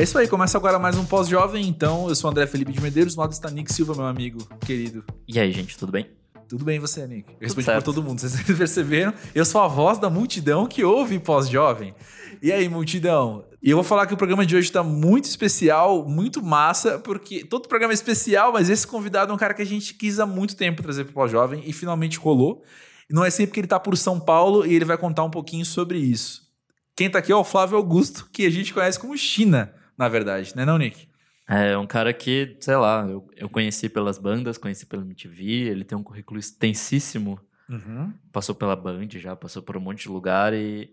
É isso aí, começa agora mais um pós-jovem, então. Eu sou o André Felipe de Medeiros, do lado está Nick Silva, meu amigo querido. E aí, gente, tudo bem? Tudo bem você, Nick? Eu respondi por todo mundo, vocês perceberam? Eu sou a voz da multidão que ouve pós-jovem. E aí, multidão? E eu vou falar que o programa de hoje está muito especial, muito massa, porque todo programa é especial, mas esse convidado é um cara que a gente quis há muito tempo trazer para o pós-jovem e finalmente rolou. Não é sempre que ele está por São Paulo e ele vai contar um pouquinho sobre isso. Quem está aqui é o Flávio Augusto, que a gente conhece como China na verdade, né não, Nick? É um cara que, sei lá, eu, eu conheci pelas bandas, conheci pela MTV, ele tem um currículo extensíssimo. Uhum. Passou pela Band já, passou por um monte de lugar e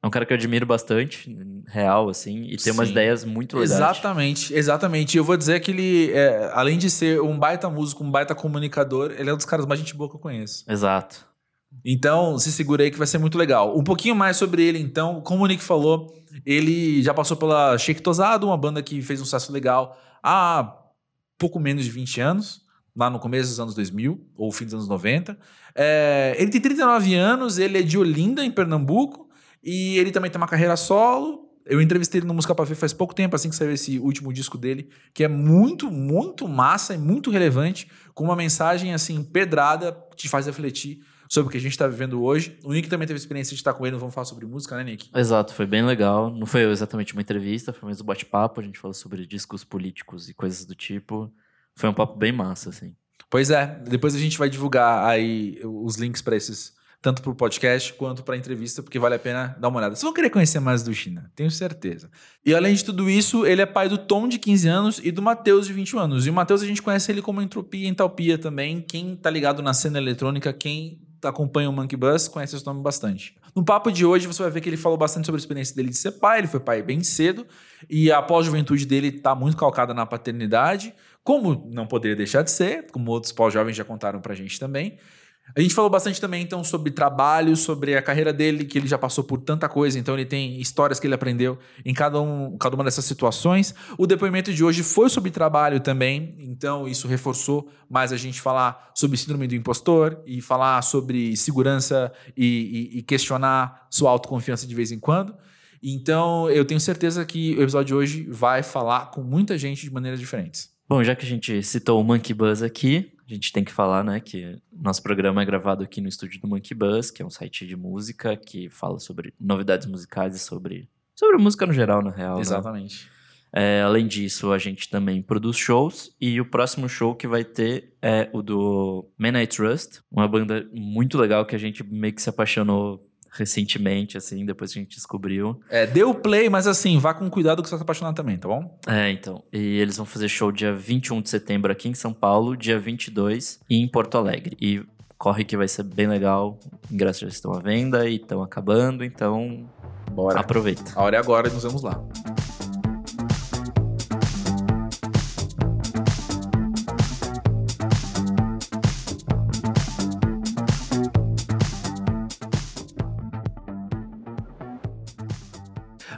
é um cara que eu admiro bastante, real, assim, e tem Sim. umas ideias muito legais. Exatamente, exatamente. Eu vou dizer que ele, é, além de ser um baita músico, um baita comunicador, ele é um dos caras mais gente boa que eu conheço. Exato. Então, se segura aí que vai ser muito legal. Um pouquinho mais sobre ele, então. Como o Nick falou, ele já passou pela Shake Tosado, uma banda que fez um sucesso legal há pouco menos de 20 anos, lá no começo dos anos 2000, ou fim dos anos 90. É, ele tem 39 anos, ele é de Olinda, em Pernambuco, e ele também tem uma carreira solo. Eu entrevistei ele no Música Pra Ver faz pouco tempo, assim que saiu esse último disco dele, que é muito, muito massa e muito relevante, com uma mensagem, assim, pedrada, que te faz refletir sobre o que a gente está vivendo hoje. O Nick também teve experiência de estar com ele, vamos falar sobre música, né, Nick? Exato, foi bem legal. Não foi exatamente uma entrevista, foi mais um bate-papo. A gente falou sobre discos políticos e coisas do tipo. Foi um papo bem massa, assim. Pois é, depois a gente vai divulgar aí os links para esses, tanto para o podcast quanto para a entrevista, porque vale a pena dar uma olhada. Vocês vão querer conhecer mais do China, tenho certeza. E além de tudo isso, ele é pai do Tom, de 15 anos, e do Matheus, de 21 anos. E o Matheus a gente conhece ele como Entropia e Entalpia também. Quem tá ligado na cena eletrônica, quem acompanha o Monkey Bus, conhece esse nome bastante. No papo de hoje, você vai ver que ele falou bastante sobre a experiência dele de ser pai. Ele foi pai bem cedo e a pós-juventude dele está muito calcada na paternidade, como não poderia deixar de ser, como outros pós-jovens já contaram pra gente também. A gente falou bastante também, então, sobre trabalho, sobre a carreira dele, que ele já passou por tanta coisa, então ele tem histórias que ele aprendeu em cada, um, cada uma dessas situações. O depoimento de hoje foi sobre trabalho também, então isso reforçou mais a gente falar sobre síndrome do impostor e falar sobre segurança e, e, e questionar sua autoconfiança de vez em quando. Então, eu tenho certeza que o episódio de hoje vai falar com muita gente de maneiras diferentes. Bom, já que a gente citou o Monkey Buzz aqui, a gente tem que falar, né, que nosso programa é gravado aqui no estúdio do Monkey Buzz, que é um site de música que fala sobre novidades musicais e sobre, sobre música no geral, na real. Né? Exatamente. Né? É, além disso, a gente também produz shows e o próximo show que vai ter é o do Man I Trust, uma banda muito legal que a gente meio que se apaixonou recentemente, assim, depois que a gente descobriu. É, deu play, mas assim, vá com cuidado que você vai se apaixonar também, tá bom? É, então. E eles vão fazer show dia 21 de setembro aqui em São Paulo, dia 22 em Porto Alegre. E corre que vai ser bem legal. Ingressos já estão à venda e estão acabando, então. Bora. Aproveita. A hora é agora e nos vemos lá.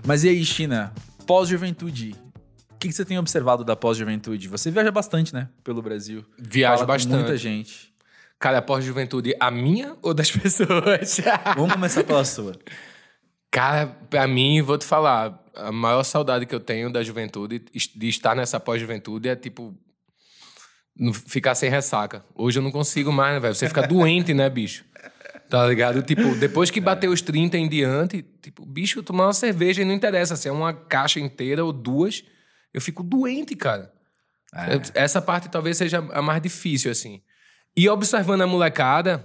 Mas e aí, China? Pós-juventude. O que, que, você tem observado da pós-juventude? Você viaja bastante, né? Pelo Brasil. Viaja Fala bastante. muita gente. Cara, a pós-juventude, a minha ou das pessoas? Vamos começar pela sua. Cara, pra mim, vou te falar, a maior saudade que eu tenho da juventude, de estar nessa pós-juventude, é tipo. Ficar sem ressaca. Hoje eu não consigo mais, né, velho? Você fica doente, né, bicho? Tá ligado? Tipo, depois que bateu os 30 em diante, tipo, bicho, tomar uma cerveja e não interessa se é uma caixa inteira ou duas, eu fico doente, cara. É. Essa parte talvez seja a mais difícil, assim. E observando a molecada,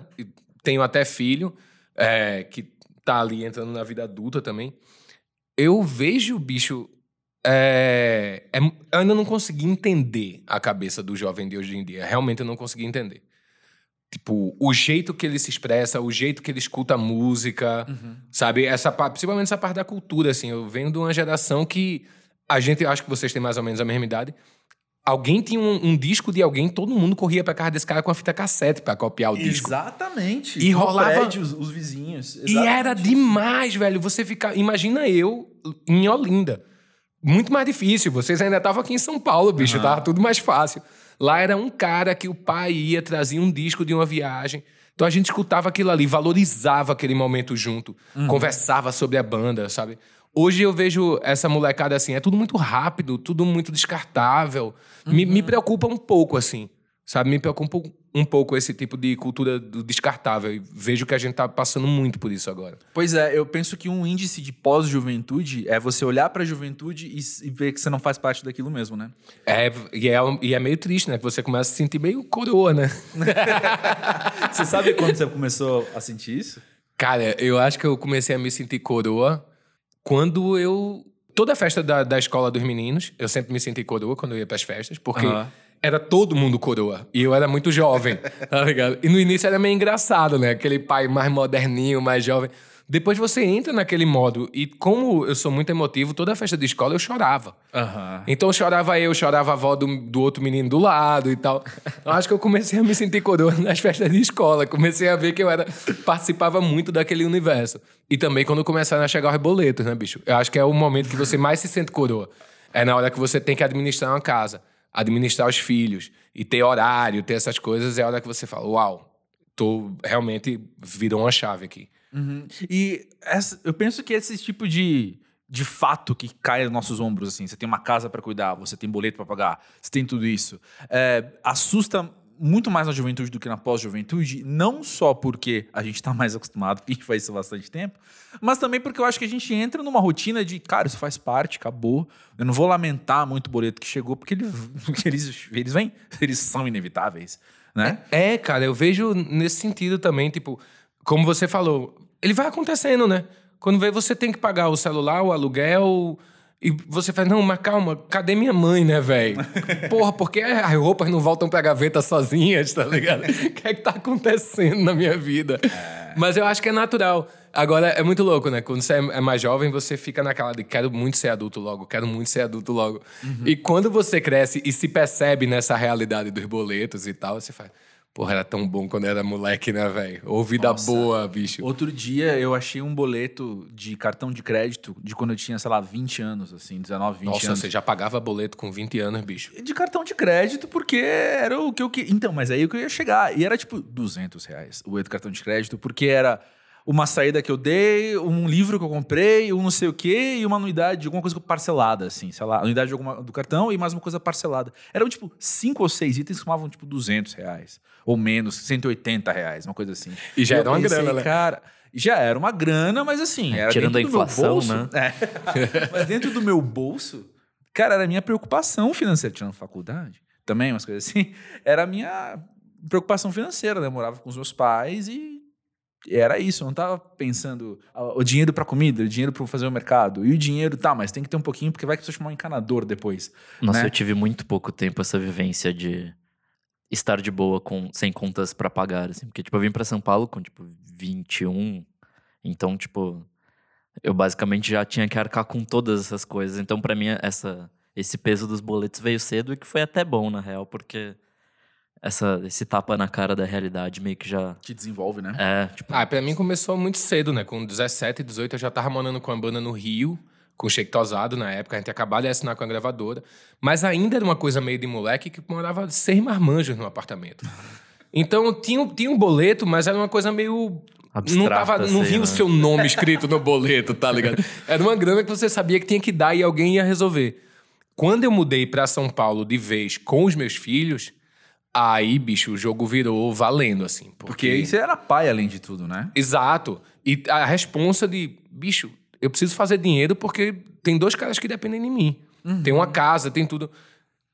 tenho até filho, é, que tá ali entrando na vida adulta também, eu vejo, bicho, é, é, eu ainda não consegui entender a cabeça do jovem de hoje em dia. Realmente eu não consegui entender. Tipo, o jeito que ele se expressa, o jeito que ele escuta a música, uhum. sabe? Essa principalmente essa parte da cultura, assim. Eu venho de uma geração que a gente, acho que vocês têm mais ou menos a mesma idade. Alguém tinha um, um disco de alguém, todo mundo corria pra casa desse cara com a fita cassete para copiar o disco. Exatamente. E rolava prédio, os, os vizinhos. Exatamente. E era demais, velho. Você ficar, imagina eu em Olinda. Muito mais difícil. Vocês ainda estavam aqui em São Paulo, bicho, uhum. tava tudo mais fácil. Lá era um cara que o pai ia, trazia um disco de uma viagem. Então a gente escutava aquilo ali, valorizava aquele momento junto, uhum. conversava sobre a banda, sabe? Hoje eu vejo essa molecada assim, é tudo muito rápido, tudo muito descartável. Uhum. Me, me preocupa um pouco, assim. Sabe, me preocupa um pouco esse tipo de cultura do descartável. E vejo que a gente tá passando muito por isso agora. Pois é, eu penso que um índice de pós-juventude é você olhar para a juventude e, e, ver que você não faz parte daquilo mesmo, né? É e, é, e é meio triste, né? Que você começa a se sentir meio coroa, né? você sabe quando você começou a sentir isso? Cara, eu acho que eu comecei a me sentir coroa quando eu. Toda a festa da, da escola dos meninos, eu sempre me senti coroa quando eu ia para as festas, porque. Uhum era todo mundo coroa. E eu era muito jovem, tá ligado? E no início era meio engraçado, né? Aquele pai mais moderninho, mais jovem. Depois você entra naquele modo. E como eu sou muito emotivo, toda festa de escola eu chorava. Uhum. Então chorava eu, chorava a avó do, do outro menino do lado e tal. Eu acho que eu comecei a me sentir coroa nas festas de escola. Comecei a ver que eu era participava muito daquele universo. E também quando começaram a chegar os boletos, né, bicho? Eu acho que é o momento que você mais se sente coroa. É na hora que você tem que administrar uma casa administrar os filhos e ter horário, ter essas coisas, é a hora que você fala: Uau, tô realmente virou uma chave aqui. Uhum. E essa, eu penso que esse tipo de, de fato que cai nos nossos ombros, assim, você tem uma casa para cuidar, você tem boleto para pagar, você tem tudo isso, é, assusta muito mais na juventude do que na pós-juventude, não só porque a gente está mais acostumado, porque gente faz isso há bastante tempo, mas também porque eu acho que a gente entra numa rotina de, cara, isso faz parte, acabou. Eu não vou lamentar muito o boleto que chegou, porque eles, eles, eles vêm, eles são inevitáveis, né? É, é, cara, eu vejo nesse sentido também, tipo, como você falou, ele vai acontecendo, né? Quando vê, você tem que pagar o celular, o aluguel, e você fala, não, mas calma, cadê minha mãe, né, velho? Porra, por que as roupas não voltam pra gaveta sozinhas, tá ligado? O que é que tá acontecendo na minha vida? É. Mas eu acho que é natural. Agora, é muito louco, né? Quando você é mais jovem, você fica naquela de quero muito ser adulto logo, quero muito ser adulto logo. Uhum. E quando você cresce e se percebe nessa realidade dos boletos e tal, você faz Porra, era tão bom quando era moleque, né, velho? Ou vida Nossa. boa, bicho. Outro dia eu achei um boleto de cartão de crédito de quando eu tinha, sei lá, 20 anos, assim, 19, 20 Nossa, anos. você já pagava boleto com 20 anos, bicho? De cartão de crédito, porque era o que eu queria. Então, mas aí o que eu ia chegar. E era tipo 200 reais o cartão de crédito, porque era uma saída que eu dei, um livro que eu comprei, um não sei o quê, e uma anuidade de alguma coisa parcelada, assim, sei lá, anuidade de alguma, do cartão e mais uma coisa parcelada. Eram, tipo, cinco ou seis itens que somavam, tipo, 200 reais. Ou menos, 180 reais, uma coisa assim. E já e era uma pensei, grana, né? Cara, já era uma grana, mas assim, era Tirando a inflação, bolso, né? É. mas dentro do meu bolso, cara, era a minha preocupação financeira, tirando faculdade, também, umas coisas assim, era a minha preocupação financeira, né? Eu morava com os meus pais e era isso, eu não tava pensando ah, o dinheiro para comida, o dinheiro para fazer o mercado. E o dinheiro, tá, mas tem que ter um pouquinho porque vai que você chamar um encanador depois. Nossa, né? eu tive muito pouco tempo essa vivência de estar de boa com sem contas para pagar, assim, porque tipo, eu vim para São Paulo com tipo 21, então tipo, eu basicamente já tinha que arcar com todas essas coisas. Então para mim essa esse peso dos boletos veio cedo e que foi até bom na real, porque essa, esse tapa na cara da realidade meio que já. Te desenvolve, né? É. Tipo... Ah, pra mim começou muito cedo, né? Com 17, 18 eu já tava morando com a banda no Rio, com o Shake Tosado na época, a gente acabava de assinar com a gravadora. Mas ainda era uma coisa meio de moleque que morava seis marmanjos no apartamento. Então tinha, tinha um boleto, mas era uma coisa meio. Abstrata, não, tava, não vinha né? o seu nome escrito no boleto, tá ligado? Era uma grana que você sabia que tinha que dar e alguém ia resolver. Quando eu mudei para São Paulo de vez com os meus filhos, Aí, bicho, o jogo virou valendo, assim. Porque, porque você era pai, além de tudo, né? Exato. E a responsa de, bicho, eu preciso fazer dinheiro porque tem dois caras que dependem de mim. Uhum. Tem uma casa, tem tudo.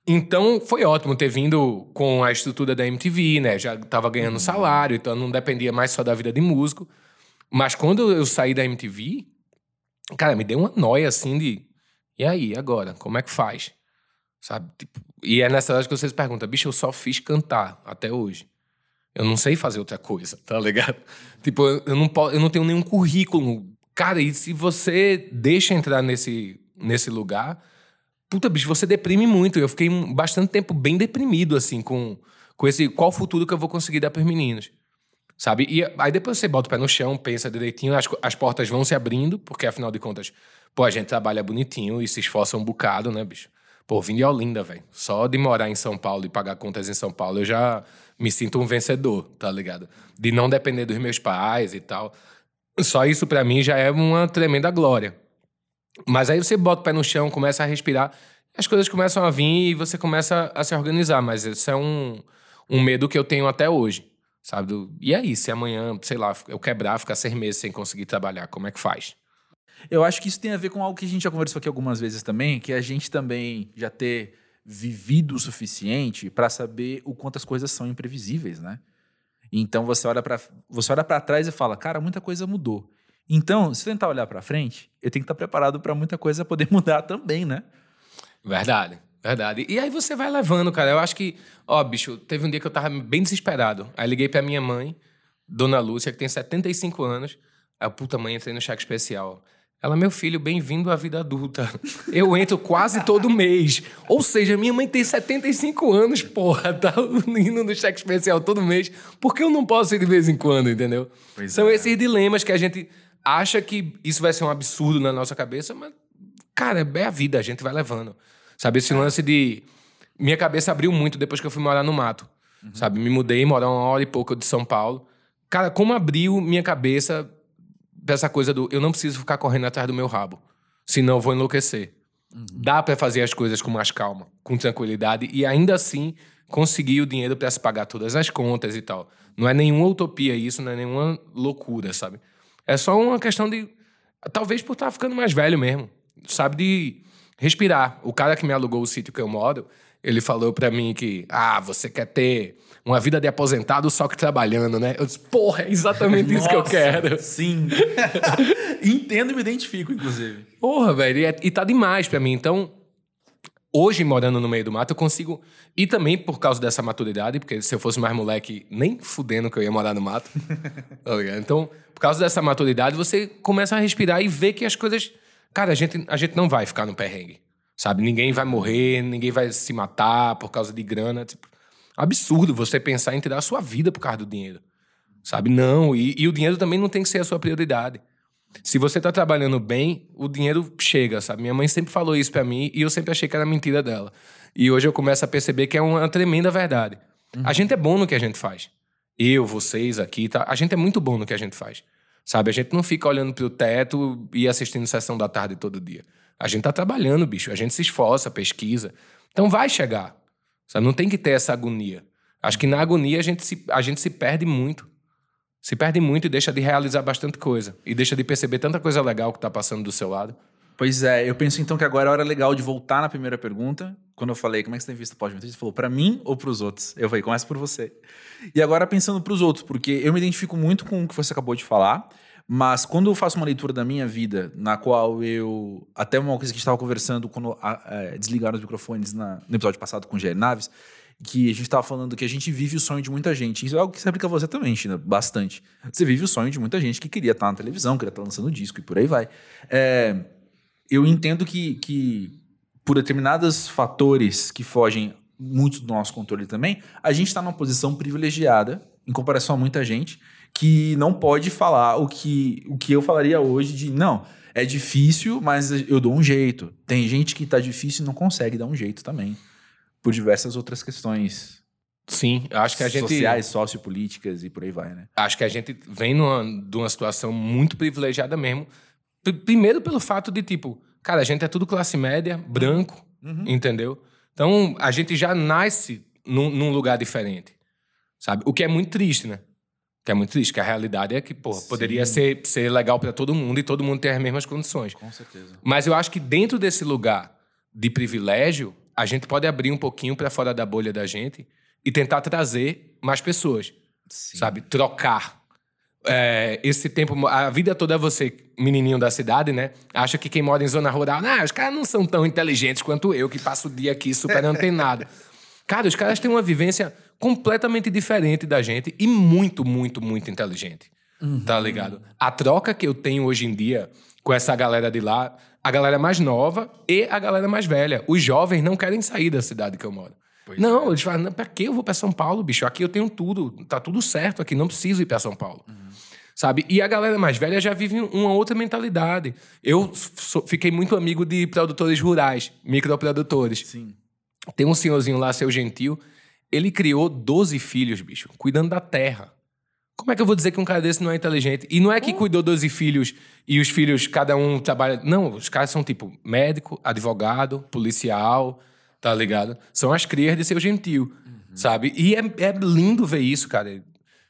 Então, foi ótimo ter vindo com a estrutura da MTV, né? Já tava ganhando uhum. salário, então não dependia mais só da vida de músico. Mas quando eu saí da MTV, cara, me deu uma noia, assim, de... E aí, agora? Como é que faz? Sabe? Tipo, e é nessa hora que vocês perguntam, bicho, eu só fiz cantar até hoje. Eu não sei fazer outra coisa, tá ligado? Tipo, eu não, posso, eu não tenho nenhum currículo. Cara, e se você deixa entrar nesse, nesse lugar, puta, bicho, você deprime muito. Eu fiquei bastante tempo bem deprimido, assim, com, com esse qual futuro que eu vou conseguir dar para os meninos. Sabe? E aí depois você bota o pé no chão, pensa direitinho, as, as portas vão se abrindo, porque afinal de contas, pô, a gente trabalha bonitinho e se esforça um bocado, né, bicho? Pô, vim de Olinda, velho. Só de morar em São Paulo e pagar contas em São Paulo, eu já me sinto um vencedor, tá ligado? De não depender dos meus pais e tal. Só isso para mim já é uma tremenda glória. Mas aí você bota o pé no chão, começa a respirar, as coisas começam a vir e você começa a se organizar. Mas esse é um, um medo que eu tenho até hoje, sabe? E aí, se amanhã, sei lá, eu quebrar, ficar seis meses sem conseguir trabalhar, como é que faz? Eu acho que isso tem a ver com algo que a gente já conversou aqui algumas vezes também, que a gente também já ter vivido o suficiente para saber o quanto as coisas são imprevisíveis, né? Então você olha para você olha para trás e fala, cara, muita coisa mudou. Então, se tentar olhar para frente, eu tenho que estar preparado para muita coisa poder mudar também, né? Verdade, verdade. E aí você vai levando, cara. Eu acho que, ó, bicho, teve um dia que eu tava bem desesperado. Aí liguei pra minha mãe, Dona Lúcia, que tem 75 anos. Aí, puta mãe, entrei no cheque especial. Ela, meu filho, bem-vindo à vida adulta. Eu entro quase todo mês. Ou seja, minha mãe tem 75 anos, porra, tá indo no cheque especial todo mês. Por que eu não posso ir de vez em quando, entendeu? Pois São é. esses dilemas que a gente acha que isso vai ser um absurdo na nossa cabeça, mas, cara, é a vida, a gente vai levando. Sabe, esse lance de. Minha cabeça abriu muito depois que eu fui morar no mato. Uhum. Sabe, me mudei, morar uma hora e pouco de São Paulo. Cara, como abriu minha cabeça dessa coisa do eu não preciso ficar correndo atrás do meu rabo, senão eu vou enlouquecer. Uhum. Dá para fazer as coisas com mais calma, com tranquilidade e ainda assim conseguir o dinheiro para se pagar todas as contas e tal. Não é nenhuma utopia isso, não é nenhuma loucura, sabe? É só uma questão de talvez por estar ficando mais velho mesmo, sabe de respirar. O cara que me alugou o sítio que eu moro, ele falou para mim que, ah, você quer ter uma vida de aposentado só que trabalhando, né? Eu disse, porra, é exatamente isso que eu quero. Sim. Entendo e me identifico, inclusive. Porra, velho. E, é, e tá demais para mim. Então, hoje, morando no meio do mato, eu consigo. E também por causa dessa maturidade, porque se eu fosse mais moleque, nem fudendo que eu ia morar no mato. Tá então, por causa dessa maturidade, você começa a respirar e ver que as coisas. Cara, a gente, a gente não vai ficar no perrengue. Sabe? Ninguém vai morrer, ninguém vai se matar por causa de grana. Tipo, absurdo você pensar em tirar a sua vida por causa do dinheiro. Sabe? Não. E, e o dinheiro também não tem que ser a sua prioridade. Se você tá trabalhando bem, o dinheiro chega, sabe? Minha mãe sempre falou isso para mim e eu sempre achei que era mentira dela. E hoje eu começo a perceber que é uma tremenda verdade. Uhum. A gente é bom no que a gente faz. Eu, vocês aqui, tá? A gente é muito bom no que a gente faz. Sabe? A gente não fica olhando pro teto e assistindo sessão da tarde todo dia. A gente tá trabalhando, bicho. A gente se esforça, pesquisa. Então vai chegar. Sabe? Não tem que ter essa agonia. Acho que na agonia a gente se, a gente se perde muito. Se perde muito e deixa de realizar bastante coisa. E deixa de perceber tanta coisa legal que está passando do seu lado. Pois é, eu penso então que agora é a hora legal de voltar na primeira pergunta. Quando eu falei, como é que você tem visto o pós-juventude? Você falou, para mim ou para os outros? Eu falei, começa por você. E agora pensando para os outros, porque eu me identifico muito com o que você acabou de falar, mas quando eu faço uma leitura da minha vida, na qual eu. Até uma coisa que a gente estava conversando quando é, desligaram os microfones na, no episódio passado com o Naves, que a gente estava falando que a gente vive o sonho de muita gente. Isso é algo que se aplica a você também, China, bastante. Você vive o sonho de muita gente que queria estar na televisão, queria estar lançando disco e por aí vai. É, eu entendo que, que por determinados fatores que fogem muito do nosso controle também, a gente está numa posição privilegiada em comparação a muita gente que não pode falar o que, o que eu falaria hoje de não, é difícil, mas eu dou um jeito. Tem gente que está difícil e não consegue dar um jeito também por diversas outras questões. Sim, acho que a gente. Sociais, sociopolíticas e por aí vai, né? Acho que a gente vem numa, de uma situação muito privilegiada mesmo. Primeiro pelo fato de, tipo, cara, a gente é tudo classe média, branco, uhum. entendeu? Então a gente já nasce num, num, lugar diferente, sabe? O que é muito triste, né? Que é muito triste, que a realidade é que, pô, poderia ser, ser legal para todo mundo e todo mundo ter as mesmas condições. Com certeza. Mas eu acho que dentro desse lugar de privilégio, a gente pode abrir um pouquinho para fora da bolha da gente e tentar trazer mais pessoas, Sim. sabe? Trocar. É, esse tempo, a vida toda é você, menininho da cidade, né? Acha que quem mora em zona rural, ah, os caras não são tão inteligentes quanto eu, que passo o dia aqui super antenado. Cara, os caras têm uma vivência completamente diferente da gente e muito, muito, muito inteligente. Uhum. Tá ligado? A troca que eu tenho hoje em dia com essa galera de lá a galera mais nova e a galera mais velha. Os jovens não querem sair da cidade que eu moro. Pois não, é. eles falam, pra que eu vou pra São Paulo, bicho? Aqui eu tenho tudo, tá tudo certo aqui, não preciso ir pra São Paulo. Uhum. Sabe? E a galera mais velha já vive uma outra mentalidade. Eu fiquei muito amigo de produtores rurais, microprodutores. Sim. Tem um senhorzinho lá, seu gentil, ele criou 12 filhos, bicho, cuidando da terra. Como é que eu vou dizer que um cara desse não é inteligente? E não é que cuidou 12 filhos e os filhos, cada um trabalha. Não, os caras são tipo médico, advogado, policial, tá ligado? São as crias de seu gentil, sabe? E é, é lindo ver isso, cara.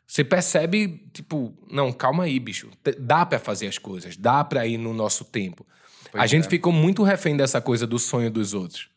Você percebe, tipo, não, calma aí, bicho. Dá pra fazer as coisas, dá pra ir no nosso tempo. a Pois gente é. ficou muito refém dessa coisa do sonho dos outros.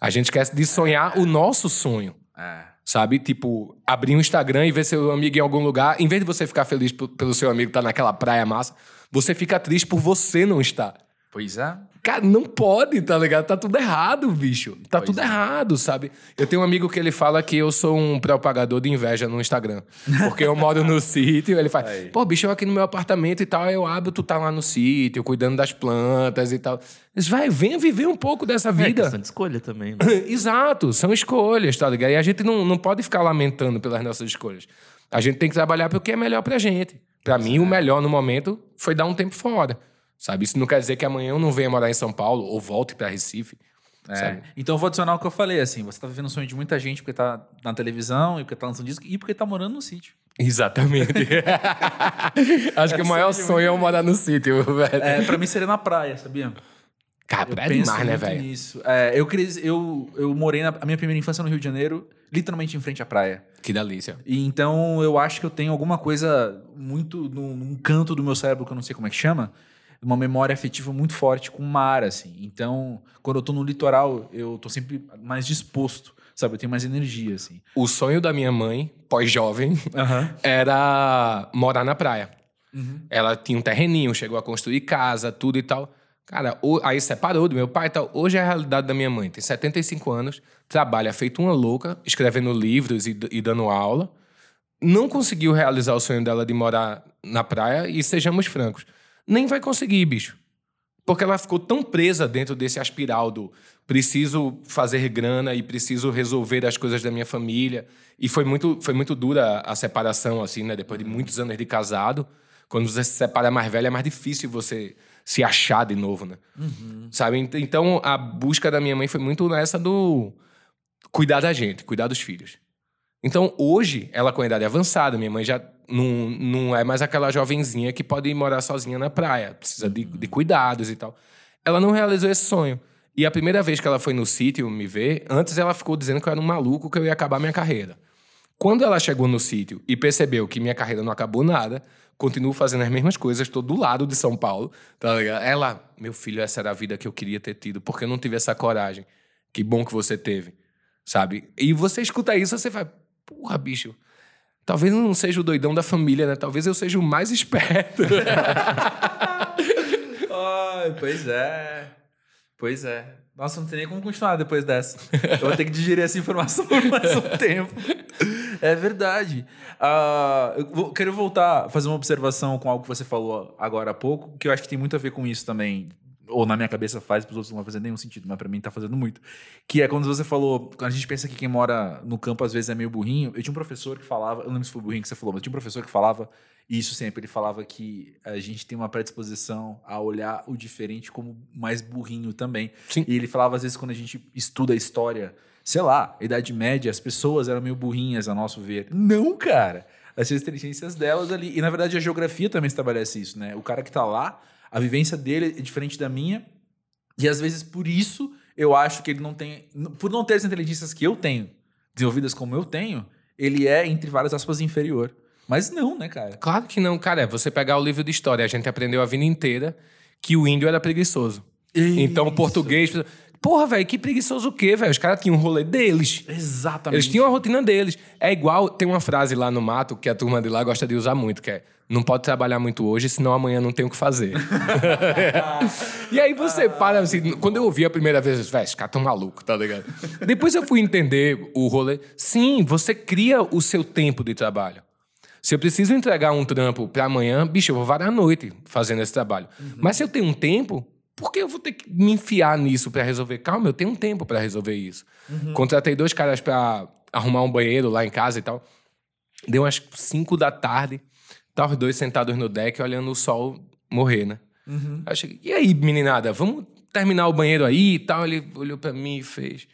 A gente esquece de sonhar o nosso sonho. É. Sabe? Tipo, abrir um Instagram e ver seu amigo em algum lugar. Em vez de você ficar feliz pelo seu amigo estar naquela praia massa, você fica triste por você não estar. Pois é. Cara, não pode, tá ligado? Tá tudo errado, bicho. Tá Pois tudo é. errado, sabe? Eu tenho um amigo que ele fala que eu sou um propagador de inveja no Instagram. Porque eu moro no sítio, ele fala, Aí. pô, bicho, eu aqui no meu apartamento e tal, aí eu abro, tu tá lá no sítio, cuidando das plantas e tal. Diz, vai, venha viver um pouco dessa É vida. questão de escolha também, né? Exato, são escolhas, tá ligado? E a gente não, não pode ficar lamentando pelas nossas escolhas. A gente tem que trabalhar pro que é melhor pra gente. Pra mim, o melhor no momento foi dar um tempo fora. Sabe? Isso não quer dizer que amanhã eu não venha morar em São Paulo ou volte pra Recife. É. Então eu vou adicionar o que eu falei, assim, você tá vivendo o sonho de muita gente porque tá na televisão, e porque tá lançando disco, e porque tá morando no sítio. Exatamente. Acho que o maior sério sonho é eu morar no sítio, velho. É, pra mim seria na praia, sabia? Cara, Eu é demais, né, velho? nisso. É, eu, cresci, eu, eu morei na a minha primeira infância no Rio de Janeiro, literalmente em frente à praia. Que delícia. E então eu acho que eu tenho alguma coisa muito num, num canto do meu cérebro que eu não sei como é que chama, uma memória afetiva muito forte com o mar, assim. Então, quando eu tô no litoral, eu tô sempre mais disposto, sabe? Eu tenho mais energia, assim. O sonho da minha mãe, pós-jovem, era morar na praia. Ela tinha um terreninho, chegou a construir casa, tudo e tal. Cara, aí separou do meu pai e tal. Hoje é a realidade da minha mãe. Tem 75 anos, trabalha feito uma louca, escrevendo livros e, e dando aula. Não conseguiu realizar o sonho dela de morar na praia e, sejamos francos, nem vai conseguir, bicho. Porque ela ficou tão presa dentro desse aspiral do preciso fazer grana e preciso resolver as coisas da minha família. E foi muito, foi muito dura a separação, assim, né? Depois de muitos anos de casado. Quando você se separa mais velho, é mais difícil você se achar de novo, né? Sabe? Ent- Então, a busca da minha mãe foi muito nessa do cuidar da gente, cuidar dos filhos. Então, hoje, ela com a idade avançada, minha mãe já não, não é mais aquela jovenzinha que pode ir morar sozinha na praia, precisa de, de cuidados e tal. Ela não realizou esse sonho. E a primeira vez que ela foi no sítio me ver, antes ela ficou dizendo que eu era um maluco, que eu ia acabar minha carreira. Quando ela chegou no sítio e percebeu que minha carreira não acabou nada, continuo fazendo as mesmas coisas, estou do lado de São Paulo, tá ligado? Ela, meu filho, essa era a vida que eu queria ter tido, porque eu não tive essa coragem. Que bom que você teve, sabe? E você escuta isso, você vai, porra, bicho, talvez eu não seja o doidão da família, né? Talvez eu seja o mais esperto. Ai, pois é. Pois é. Nossa, não tem nem como continuar depois dessa. Eu vou ter que digerir essa informação por mais um tempo. É verdade. Ah, eu vou- quero voltar fazer uma observação com algo que você falou agora há pouco, que eu acho que tem muito a ver com isso também. Ou na minha cabeça faz, para os outros não vai fazer nenhum sentido, mas para mim tá fazendo muito. Que é quando você falou, quando a gente pensa que quem mora no campo às vezes é meio burrinho. Eu tinha um professor que falava, eu não lembro se foi burrinho que você falou, mas tinha um professor que falava isso sempre. Ele falava que a gente tem uma predisposição a olhar o diferente como mais burrinho também. Sim. E ele falava, às vezes, quando a gente estuda a história, sei lá, Idade Média, as pessoas eram meio burrinhas, a nosso ver. Não, cara! As inteligências delas ali. E, na verdade, a geografia também estabelece isso, né? O cara que tá lá, a vivência dele é diferente da minha. E, às vezes, por isso, eu acho que ele não tem... Por não ter as inteligências que eu tenho, desenvolvidas como eu tenho, ele é, entre várias aspas, inferior. Mas não, né, cara? Claro que não, cara. É você pegar o livro de história, a gente aprendeu a vida inteira que o índio era preguiçoso. Então, o Isso. português. Porra, velho, que preguiçoso o quê, velho? Os caras tinham um rolê deles. Exatamente. Eles tinham a rotina deles. É igual, tem uma frase lá no mato que a turma de lá gosta de usar muito, que é não pode trabalhar muito hoje, senão amanhã não tem o que fazer. e aí você para, assim, quando eu ouvi a primeira vez, velho, esse cara tão maluco, tá ligado? Depois eu fui entender o rolê. Sim, você cria o seu tempo de trabalho. Se eu preciso entregar um trampo para amanhã, bicho, eu vou varar a noite fazendo esse trabalho. Mas se eu tenho um tempo, por que eu vou ter que me enfiar nisso para resolver? Calma, eu tenho um tempo para resolver isso. Contratei dois caras para arrumar um banheiro lá em casa e tal. Deu umas 5 da tarde, tá os dois sentados no deck olhando o sol morrer, né? Aí eu cheguei, e aí, meninada, vamos terminar o banheiro aí e tal? Ele olhou para mim e fez.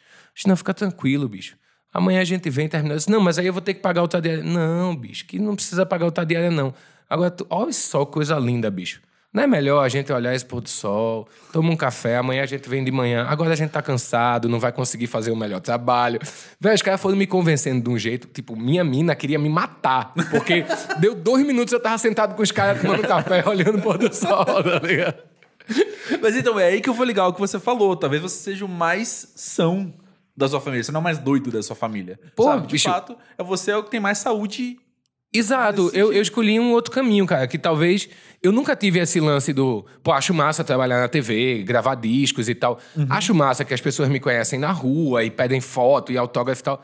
Não, fica tranquilo, bicho. Amanhã a gente vem terminar. Eu disse, não, mas aí eu vou ter que pagar outra diária. Não, bicho, que não precisa pagar outra diária, não. Agora, tu, olha só coisa linda, bicho. Não é melhor a gente olhar esse pôr do sol, toma um café, amanhã a gente vem de manhã. Agora a gente tá cansado, não vai conseguir fazer o melhor trabalho. Velho, os caras foram me convencendo de um jeito, tipo, minha mina queria me matar. Porque deu dois minutos eu tava sentado com os caras tomando café, olhando o pôr do sol, tá ligado? Mas então, é aí que eu vou ligar o que você falou. Talvez você seja o mais são da sua família. Você não é o mais doido da sua família. Pô, sabe? De bicho. fato, é você o que tem mais saúde. Exato, eu, eu escolhi um outro caminho, cara, que talvez eu nunca tive esse lance do, pô, acho massa trabalhar na TV, gravar discos e tal. Acho massa que as pessoas me conhecem na rua e pedem foto e autógrafo e tal.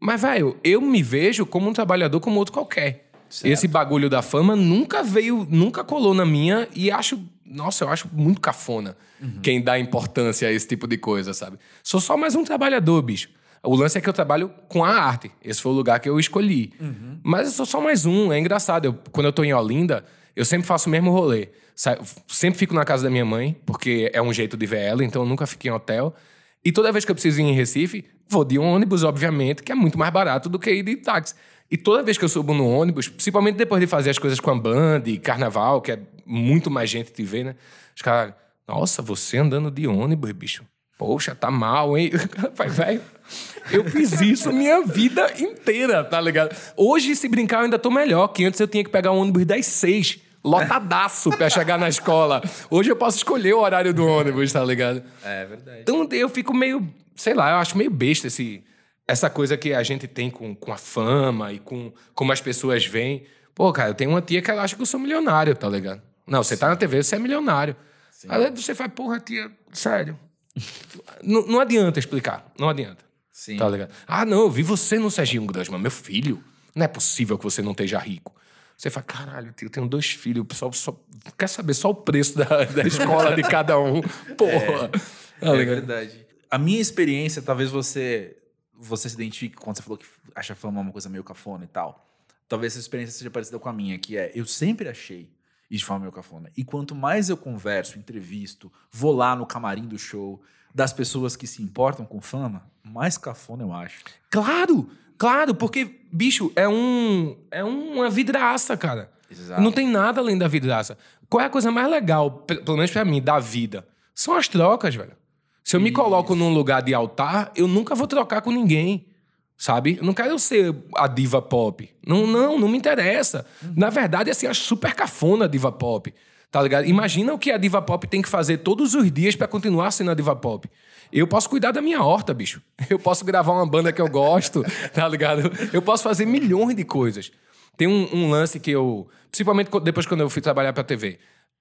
Mas, velho, eu me vejo como um trabalhador como outro qualquer. Esse bagulho da fama nunca veio, nunca colou na minha e acho, nossa, eu acho muito cafona quem dá importância a esse tipo de coisa, sabe? Sou só mais um trabalhador, bicho. O lance é que eu trabalho com a arte. Esse foi o lugar que eu escolhi. Mas eu sou só mais um. É engraçado. Eu- quando eu tô em Olinda, eu sempre faço o mesmo rolê. Sa- Sempre fico na casa da minha mãe, porque é um jeito de ver ela, então eu nunca fico em hotel. E toda vez que eu preciso ir em Recife, vou de ônibus, obviamente, que é muito mais barato do que ir de táxi. E toda vez que eu subo no ônibus, principalmente depois de fazer as coisas com a banda e carnaval, que é muito mais gente te ver, né? Os caras, nossa, você andando de ônibus, bicho. Poxa, tá mal, hein? Pai, velho, eu fiz isso minha vida inteira, tá ligado? Hoje, se brincar, eu ainda tô melhor, que antes eu tinha que pegar um ônibus das seis, lotadaço pra chegar na escola. Hoje eu posso escolher o horário do ônibus, tá ligado? É verdade. Então eu fico meio, sei lá, eu acho meio besta esse, essa coisa que a gente tem com, com a fama e com como as pessoas veem. Pô, cara, eu tenho uma tia que ela acha que eu sou milionário, tá ligado? Não, você tá na TV, você é milionário. Aí você faz, porra, tia, sério. não, não adianta explicar, não adianta. Sim. Tá ligado? Ah, não, eu vi você no Serginho Grosman, meu filho. Não é possível que você não esteja rico. Você fala, caralho, eu tenho dois filhos, o pessoal só quer saber só o preço da, da escola de cada um. Porra. Tá É verdade. A minha experiência, talvez você você se identifique quando você falou que acha fama uma coisa meio cafona e tal. Talvez essa experiência seja parecida com a minha, que é eu sempre achei isso de forma meio cafona. E quanto mais eu converso, entrevisto, vou lá no camarim do show das pessoas que se importam com fama, mais cafona eu acho. Claro, claro, porque, bicho, é um. É uma vidraça, cara. Exato. Não tem nada além da vidraça. Qual é a coisa mais legal, pe- pelo menos pra mim, da vida? São as trocas, velho. Se eu me coloco num lugar de altar, eu nunca vou trocar com ninguém. Sabe? Eu não quero ser a diva pop. Não, não, não me interessa. Na verdade, assim, acho super cafona a diva pop. Tá ligado? Imagina o que a diva pop tem que fazer todos os dias pra continuar sendo a diva pop. Eu posso cuidar da minha horta, bicho. Eu posso gravar uma banda que eu gosto, tá ligado? Eu posso fazer milhões de coisas. Tem um, um lance que eu. Principalmente depois quando eu fui trabalhar pra TV.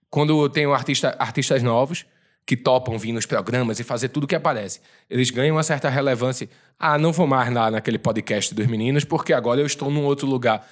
Quando eu tenho artista, artistas novos que topam vir nos programas e fazer tudo que aparece. Eles ganham uma certa relevância. Ah, não vou mais lá naquele podcast dos meninos, porque agora eu estou num outro lugar.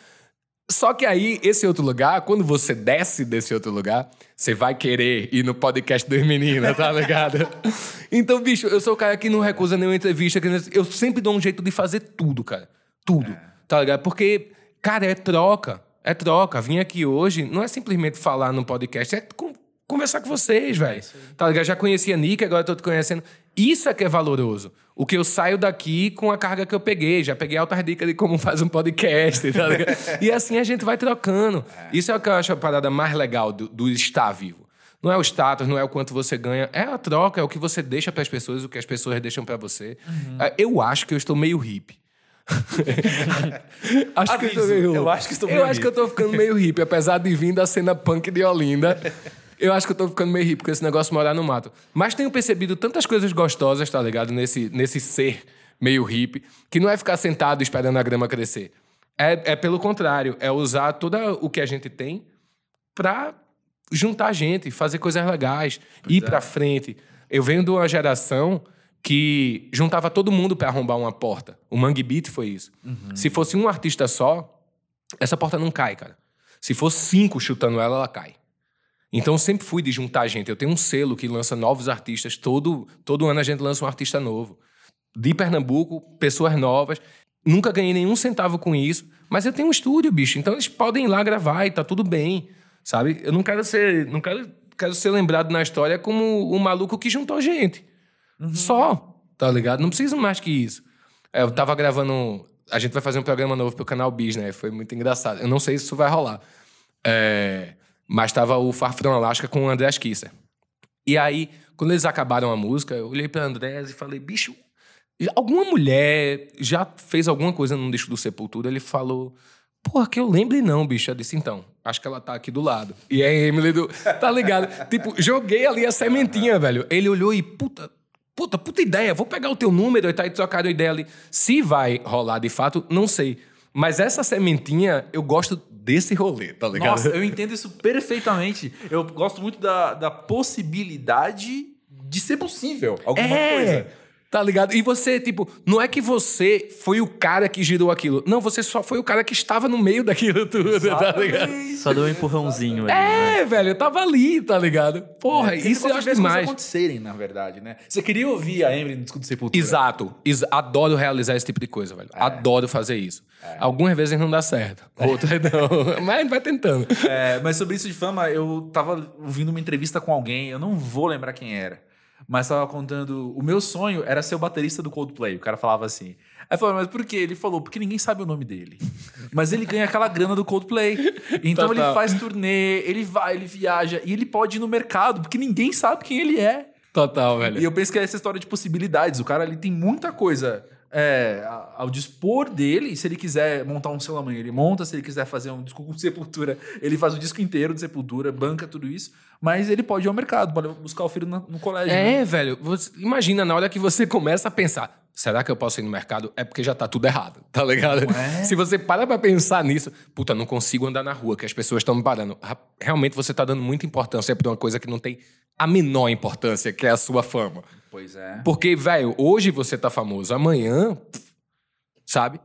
Só que aí, esse outro lugar, quando você desce desse outro lugar, você vai querer ir no podcast dos meninos, tá ligado? então, bicho, eu sou o cara que não recusa nenhuma entrevista. Eu sempre dou um jeito de fazer tudo, cara. Tudo. Tá ligado? Porque, cara, é troca. É troca. Vim aqui hoje, não é simplesmente falar no podcast, é con- conversar com vocês, velho. tá ligado? Já conhecia a Nick, agora tô te conhecendo. Isso é que é valoroso. O que eu saio daqui com a carga que eu peguei. Já peguei altas dicas de como faz um podcast, tá ligado? e assim a gente vai trocando. Isso é o que eu acho a parada mais legal do, do estar vivo. Não é o status, não é o quanto você ganha, é a troca, é o que você deixa para as pessoas, o que as pessoas deixam para você. É, Eu acho que eu estou meio hippie. acho que eu, estou meio... eu acho que estou Eu meio acho que eu tô ficando meio hippie, apesar de vir da cena punk de Olinda. Eu acho que eu tô ficando meio hippie com esse negócio de morar no mato. Mas tenho percebido tantas coisas gostosas, tá ligado? Nesse, nesse ser meio hippie, que não é ficar sentado esperando a grama crescer. É, é pelo contrário, é usar todo o que a gente tem pra juntar gente, fazer coisas legais, ir pra frente. Eu venho de uma geração que juntava todo mundo pra arrombar uma porta. O Mangue Beat foi isso. Se fosse um artista só, essa porta não cai, cara. Se fosse cinco chutando ela, ela cai. Então eu sempre fui de juntar gente. Eu tenho um selo que lança novos artistas. Todo, todo ano a gente lança um artista novo. De Pernambuco, pessoas novas. Nunca ganhei nenhum centavo com isso. Mas eu tenho um estúdio, bicho. Então eles podem ir lá gravar e tá tudo bem. Sabe? Eu não quero ser. Não quero, quero ser lembrado na história como o maluco que juntou gente. Só. Tá ligado? Não preciso mais que isso. É, eu tava gravando. A gente vai fazer um programa novo pro canal Bis, né? Foi muito engraçado. Eu não sei se isso vai rolar. É, mas tava o Far From Alaska com o André Kisser. E aí, quando eles acabaram a música, eu olhei pra André e falei, bicho, alguma mulher já fez alguma coisa num disco do Sepultura? Ele falou, porra, que eu lembre não, bicho. Eu disse, então, acho que ela tá aqui do lado. E aí, Emily do. Tá ligado? tipo, joguei ali a sementinha, velho. Ele olhou e, puta, puta, puta ideia, vou pegar o teu número e tá aí trocaram ideia ali. Se vai rolar de fato, não sei. Mas essa sementinha, eu gosto desse rolê, tá ligado? Nossa, eu entendo isso perfeitamente. Eu gosto muito da, da possibilidade de ser possível alguma é. coisa. Tá ligado? E você, tipo, não é que você foi o cara que girou aquilo. Não, você só foi o cara que estava no meio daquilo tudo, Exatamente. tá ligado? Só deu um empurrãozinho ali. É, né? velho, eu tava ali, tá ligado? Porra, é, isso eu acho demais. acontecerem, na verdade, né? Você queria ouvir a Emily no disco do Sepultura. Exato. Ex adoro realizar esse tipo de coisa, velho. É. Adoro fazer isso. É. Algumas vezes não dá certo, é. outras não. mas vai tentando. É, mas sobre isso de fama, eu tava ouvindo uma entrevista com alguém, eu não vou lembrar quem era mas tava contando. O meu sonho era ser o baterista do Coldplay. O cara falava assim. Aí falei, mas por quê? Ele falou, porque ninguém sabe o nome dele. Mas ele ganha aquela grana do Coldplay. Então ele faz turnê, ele vai, ele viaja e ele pode ir no mercado, porque ninguém sabe quem ele é. Total, velho. E eu penso que é essa história de possibilidades. O cara ali tem muita coisa é, ao dispor dele, se ele quiser montar um selo amanhã, ele monta, se ele quiser fazer um disco com Sepultura, ele faz o disco inteiro de Sepultura, banca tudo isso, mas ele pode ir ao mercado, pode buscar o filho no, no colégio. É, né? velho, você, imagina na hora que você começa a pensar, será que eu posso ir no mercado? É porque já tá tudo errado, tá ligado? É? Se você para pra pensar nisso, puta, não consigo andar na rua, que as pessoas estão me parando. Realmente você tá dando muita importância pra uma coisa que não tem a menor importância, que é a sua fama. Pois é. Porque, velho, hoje você tá famoso, amanhã, sabe?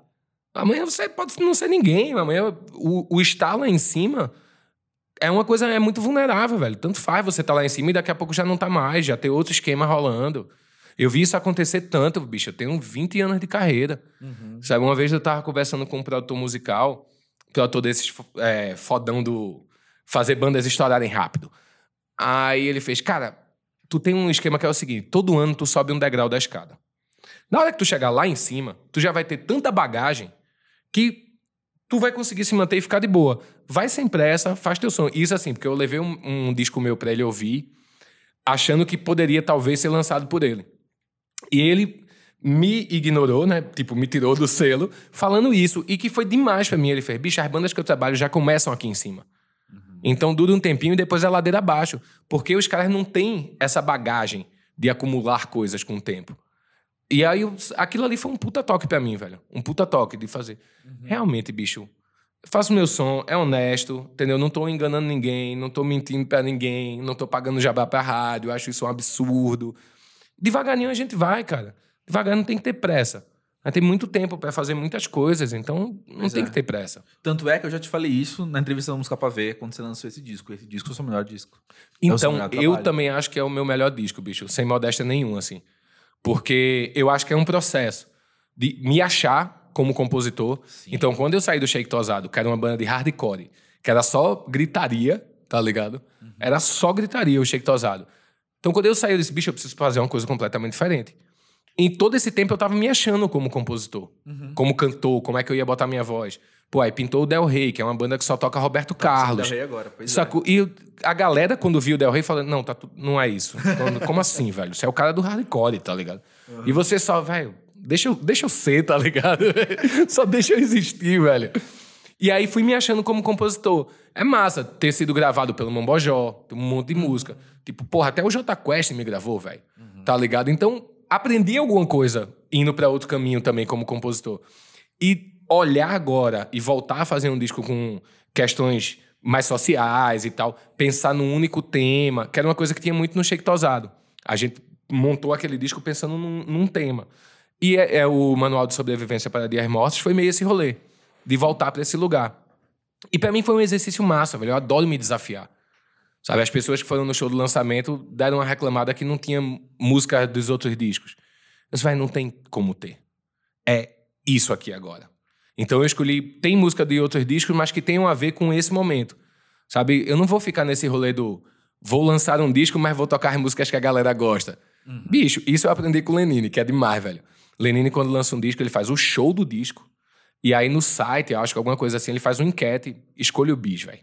Amanhã você pode não ser ninguém, amanhã o, o estar lá em cima é uma coisa é muito vulnerável, velho. Tanto faz você tá lá em cima e daqui a pouco já não tá mais, já tem outro esquema rolando. Eu vi isso acontecer tanto, bicho. Eu tenho 20 anos de carreira. Uhum. Sabe, uma vez eu tava conversando com um produtor musical, produtor desses é, fodão do fazer bandas estourarem rápido. Aí ele fez, cara, tu tem um esquema que é o seguinte: todo ano tu sobe um degrau da escada. Na hora que tu chegar lá em cima, tu já vai ter tanta bagagem que tu vai conseguir se manter e ficar de boa. Vai sem pressa, faz teu som. Isso assim, porque eu levei um, um disco meu para ele ouvir, achando que poderia talvez ser lançado por ele. E ele me ignorou, né? Tipo, me tirou do selo, falando isso. E que foi demais para mim. Ele fez, bicho, as bandas que eu trabalho já começam aqui em cima. Então dura um tempinho e depois é ladeira abaixo. Porque os caras não têm essa bagagem de acumular coisas com o tempo. E aí, aquilo ali foi um puta toque pra mim, velho. Um puta toque de fazer. Uhum. Realmente, bicho, faço meu som, é honesto, entendeu? Não tô enganando ninguém, não tô mentindo pra ninguém, não tô pagando jabá pra rádio, acho isso um absurdo. Devagarinho a gente vai, cara. Devagar não tem que ter pressa. Mas tem muito tempo para fazer muitas coisas, então não pois tem é. que ter pressa. Tanto é que eu já te falei isso na entrevista da Música Pra Ver, quando você lançou esse disco. Esse disco é o seu melhor disco. É então, é eu também acho que é o meu melhor disco, bicho. Sem modéstia nenhuma, assim. Porque eu acho que é um processo de me achar como compositor. Sim. Então, quando eu saí do Shake Tosado, que era uma banda de hardcore, que era só gritaria, tá ligado? Uhum. Era só gritaria o Shake Tosado. Então, quando eu saí desse bicho, eu preciso fazer uma coisa completamente diferente. Em todo esse tempo eu tava me achando como compositor, uhum. como cantor, como é que eu ia botar minha voz. Pô, aí pintou o Del Rey, que é uma banda que só toca Roberto tá Carlos. Del Rey agora, pois Sacou? É. E a galera, quando viu o Del Rey, falou: não, tá não é isso. Como assim, velho? Você é o cara do hardcore, tá ligado? Uhum. E você só, velho, deixa eu, deixa eu ser, tá ligado? só deixa eu existir, velho. E aí fui me achando como compositor. É massa ter sido gravado pelo Mambojó, um monte de música. Tipo, porra, até o J Quest me gravou, velho. Uhum. Tá ligado? Então, aprendi alguma coisa indo para outro caminho também como compositor. E olhar agora e voltar a fazer um disco com questões mais sociais e tal, pensar num único tema, que era uma coisa que tinha muito no Shake Tosado. A gente montou aquele disco pensando num, num tema. E é, é, o Manual de Sobrevivência para Dias Mortos foi meio esse rolê, de voltar para esse lugar. E para mim foi um exercício massa, velho. Eu adoro me desafiar. Sabe, as pessoas que foram no show do lançamento deram uma reclamada que não tinha música dos outros discos. Mas vai, não tem como ter. É isso aqui agora. Então eu escolhi, tem música de outros discos, mas que tenham a ver com esse momento. Sabe, eu não vou ficar nesse rolê do vou lançar um disco, mas vou tocar músicas que a galera gosta. Uhum. Bicho, isso eu aprendi com o Lenine, que é demais, velho. Lenine, quando lança um disco, ele faz o show do disco. E aí no site, eu acho que alguma coisa assim, ele faz uma enquete, escolhe o bis, velho.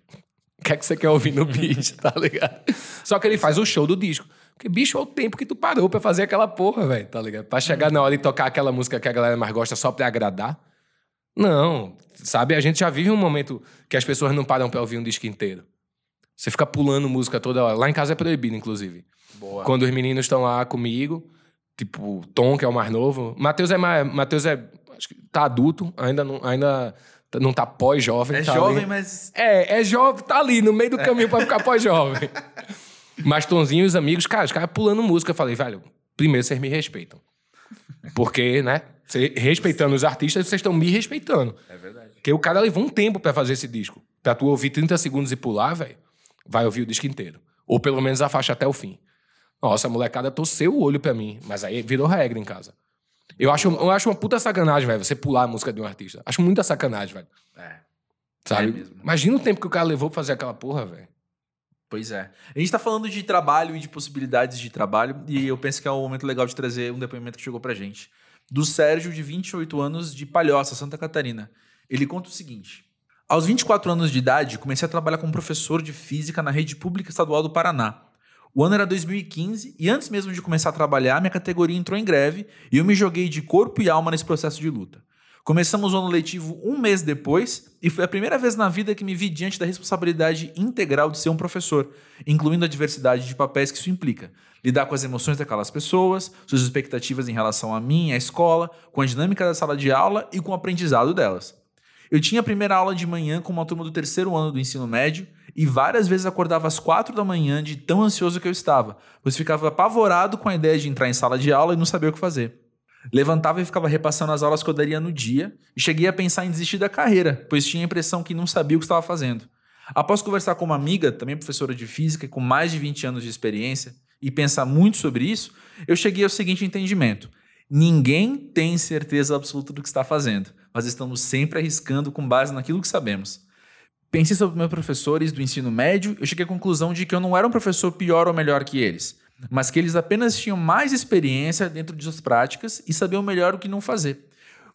O que é que você quer ouvir no bis, tá ligado? Só que ele faz o show do disco. Porque, bicho, é o tempo que tu parou pra fazer aquela porra, velho, tá ligado? Pra chegar na hora e tocar aquela música que a galera mais gosta só pra agradar. Não, sabe? A gente já vive um momento que as pessoas não param pra ouvir um disco inteiro. Você fica pulando música toda hora. Lá em casa é proibido, inclusive. Boa. Quando os meninos estão lá comigo, tipo, Tom, que é o mais novo. Matheus é mais. Matheus é. Acho que tá adulto, ainda não, ainda não tá pós-jovem. É tá jovem, ali. mas. É, é jovem, tá ali, no meio do caminho pra ficar pós-jovem. Mas Tonzinho e os amigos, cara, os caras pulando música. Eu falei, velho, primeiro vocês me respeitam. Porque, né? Cê, respeitando os artistas, vocês estão me respeitando. É verdade. Porque o cara levou um tempo pra fazer esse disco. Pra tu ouvir 30 segundos e pular, velho, vai ouvir o disco inteiro. Ou pelo menos a faixa até o fim. Nossa, a molecada torceu o olho pra mim. Mas aí virou regra em casa. Eu acho, eu acho uma puta sacanagem, velho, você pular a música de um artista. Acho muita sacanagem, velho. É. Sabe? É mesmo. Imagina o tempo que o cara levou pra fazer aquela porra, velho. Pois é. A gente tá falando de trabalho e de possibilidades de trabalho, e eu penso que é um momento legal de trazer um depoimento que chegou pra gente. Do Sérgio, de 28 anos, de Palhoça, Santa Catarina. Ele conta o seguinte: Aos 24 anos de idade, comecei a trabalhar como professor de física na rede pública estadual do Paraná. O ano era 2015 e antes mesmo de começar a trabalhar, minha categoria entrou em greve e eu me joguei de corpo e alma nesse processo de luta. Começamos o ano letivo um mês depois e foi a primeira vez na vida que me vi diante da responsabilidade integral de ser um professor, incluindo a diversidade de papéis que isso implica. Lidar com as emoções daquelas pessoas, suas expectativas em relação a mim, à escola, com a dinâmica da sala de aula e com o aprendizado delas. Eu tinha a primeira aula de manhã com uma turma do terceiro ano do ensino médio e várias vezes acordava às quatro da manhã de tão ansioso que eu estava, pois ficava apavorado com a ideia de entrar em sala de aula e não saber o que fazer. Levantava e ficava repassando as aulas que eu daria no dia e cheguei a pensar em desistir da carreira, pois tinha a impressão que não sabia o que estava fazendo. Após conversar com uma amiga, também professora de física, com mais de 20 anos de experiência, e pensar muito sobre isso, eu cheguei ao seguinte entendimento: ninguém tem certeza absoluta do que está fazendo, mas estamos sempre arriscando com base naquilo que sabemos. Pensei sobre meus professores do ensino médio, eu cheguei à conclusão de que eu não era um professor pior ou melhor que eles, mas que eles apenas tinham mais experiência dentro de suas práticas e sabiam melhor o que não fazer.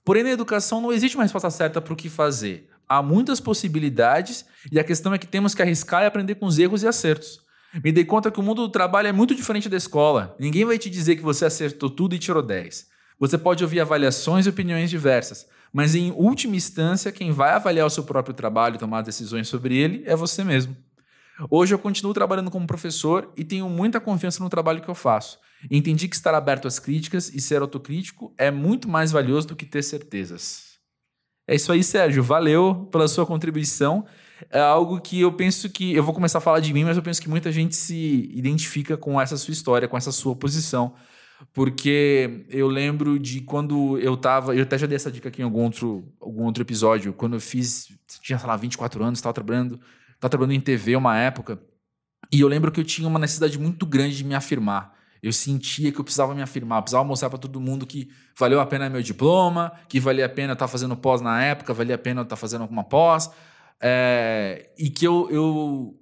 Porém, na educação não existe uma resposta certa para o que fazer. Há muitas possibilidades e a questão é que temos que arriscar e aprender com os erros e acertos. Me dei conta que o mundo do trabalho é muito diferente da escola. Ninguém vai te dizer que você acertou tudo e tirou 10. Você pode ouvir avaliações e opiniões diversas, mas em última instância, quem vai avaliar o seu próprio trabalho e tomar decisões sobre ele é você mesmo. Hoje eu continuo trabalhando como professor e tenho muita confiança no trabalho que eu faço. Entendi que estar aberto às críticas e ser autocrítico é muito mais valioso do que ter certezas. É isso aí, Sérgio. Valeu pela sua contribuição. É algo que eu penso que. Eu vou começar a falar de mim, mas eu penso que muita gente se identifica com essa sua história, com essa sua posição. Porque eu lembro de quando eu tava. Eu até já dei essa dica aqui em algum outro, algum outro episódio. Quando eu fiz. Tinha, sei lá, 24 anos, estava trabalhando. Estava trabalhando em TV uma época. E eu lembro que eu tinha uma necessidade muito grande de me afirmar. Eu sentia que eu precisava me afirmar, precisava mostrar para todo mundo que valeu a pena meu diploma, que valia a pena eu estar fazendo pós na época, valia a pena eu estar fazendo alguma pós, é, e que eu, eu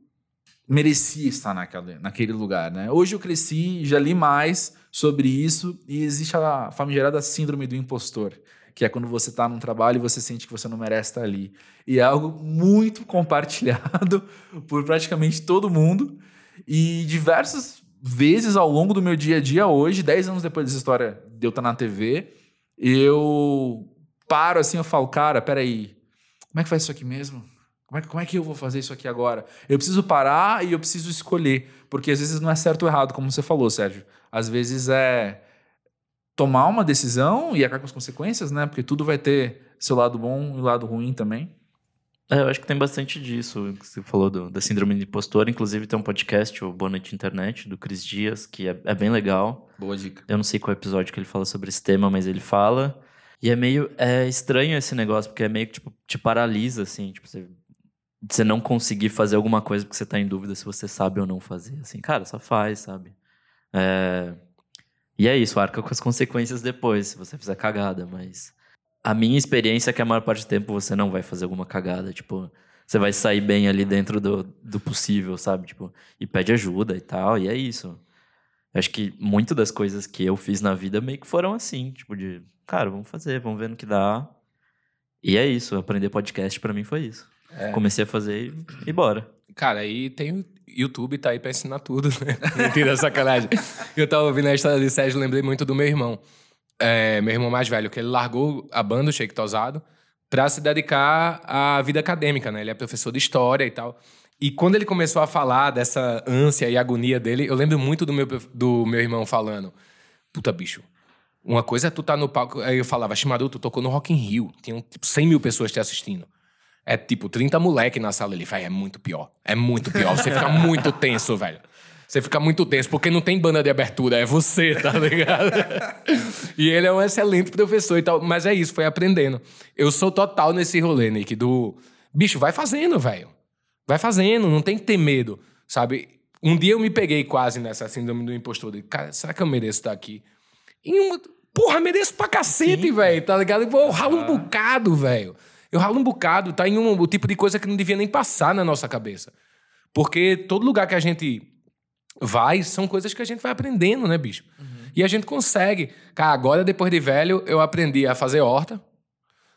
merecia estar naquele lugar. Né? Hoje eu cresci, já li mais sobre isso, e existe a famigerada síndrome do impostor, que é quando você está num trabalho e você sente que você não merece estar ali. E é algo muito compartilhado por praticamente todo mundo, e diversas vezes ao longo do meu dia a dia hoje, 10 anos depois dessa história de eu estar na TV, eu paro assim, eu falo, cara, peraí, como é que faz isso aqui mesmo? Como é, como é que eu vou fazer isso aqui agora? Eu preciso parar e eu preciso escolher, porque às vezes não é certo ou errado, como você falou, Sérgio. Às vezes é tomar uma decisão e arcar com as consequências, né? Porque tudo vai ter seu lado bom e lado ruim também. É, eu acho que tem bastante disso que você falou do- da síndrome do impostor. Inclusive tem um podcast, o Boa Noite Internet, do Cris Dias, que é, é bem legal. Boa dica. Eu não sei qual episódio que ele fala sobre esse tema, mas ele fala. E é meio é estranho esse negócio, porque é meio que tipo, te paralisa, assim, tipo, você, você não conseguir fazer alguma coisa porque você tá em dúvida se você sabe ou não fazer. Assim, cara, só faz, sabe? É, E é isso, arca com as consequências depois, se você fizer cagada, mas. A minha experiência é que a maior parte do tempo você não vai fazer alguma cagada, tipo. Você vai sair bem ali dentro do, do possível, sabe? Tipo, e pede ajuda e tal, e é isso. Acho que muito das coisas que eu fiz na vida meio que foram assim, tipo de, cara, vamos fazer, vamos ver no que dá. E é isso, aprender podcast para mim foi isso. É. Comecei a fazer e, e bora. Cara, aí tem YouTube, tá aí pra ensinar tudo, né? Mentira, sacanagem. Eu tava ouvindo a história de Sérgio, lembrei muito do meu irmão. É, meu irmão mais velho, que ele largou a banda, o Shake Tosado, pra se dedicar à vida acadêmica, né? Ele é professor de história e tal. E quando ele começou a falar dessa ânsia e agonia dele, eu lembro muito do meu, do meu irmão falando: Puta, bicho, uma coisa é tu tá no palco. Aí eu falava, Shimaru, tu tocou no Rock in Rio. Tinham tipo 100 mil pessoas te assistindo. É tipo 30 moleque na sala. Ele fala, é muito pior. É muito pior. Você fica muito tenso, velho. Você fica muito tenso, porque não tem banda de abertura, é você, tá ligado? e ele é um excelente professor e tal. Mas é isso, foi aprendendo. Eu sou total nesse rolê, Nick, do. Bicho, vai fazendo, velho. Vai fazendo, não tem que ter medo, sabe? Um dia eu me peguei quase nessa síndrome do impostor. De, cara, será que eu mereço estar aqui? E uma, porra, mereço pra cacete, velho, tá ligado? Eu ralo um bocado, velho. Eu ralo um bocado, tá em um, o tipo de coisa que não devia nem passar na nossa cabeça. Porque todo lugar que a gente vai, são coisas que a gente vai aprendendo, né, bicho? Uhum. E a gente consegue. Cara, agora, depois de velho, eu aprendi a fazer horta,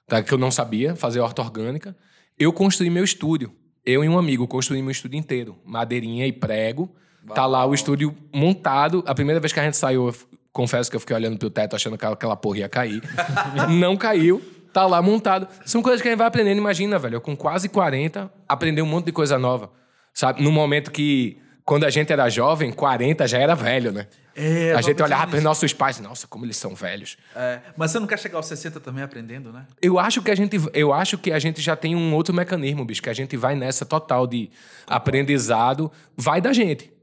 tá? que eu não sabia, fazer horta orgânica. Eu construí meu estúdio. Eu e um amigo construímos o estúdio inteiro. Madeirinha e prego. Uau. Tá lá o estúdio montado. A primeira vez que a gente saiu, confesso que eu fiquei olhando pro teto achando que aquela porra ia cair. Não caiu. Tá lá montado. São coisas que a gente vai aprendendo. Imagina, velho, eu com quase 40, aprender um monte de coisa nova. Sabe? No momento que, quando a gente era jovem, 40 já era velho, né? É, a gente olhava para nossos pais, nossa, como eles são velhos. É, mas você não quer chegar aos 60 também aprendendo, né? Eu acho que a gente, eu acho que a gente já tem um outro mecanismo, bicho, que a gente vai nessa total de aprendizado, vai da gente.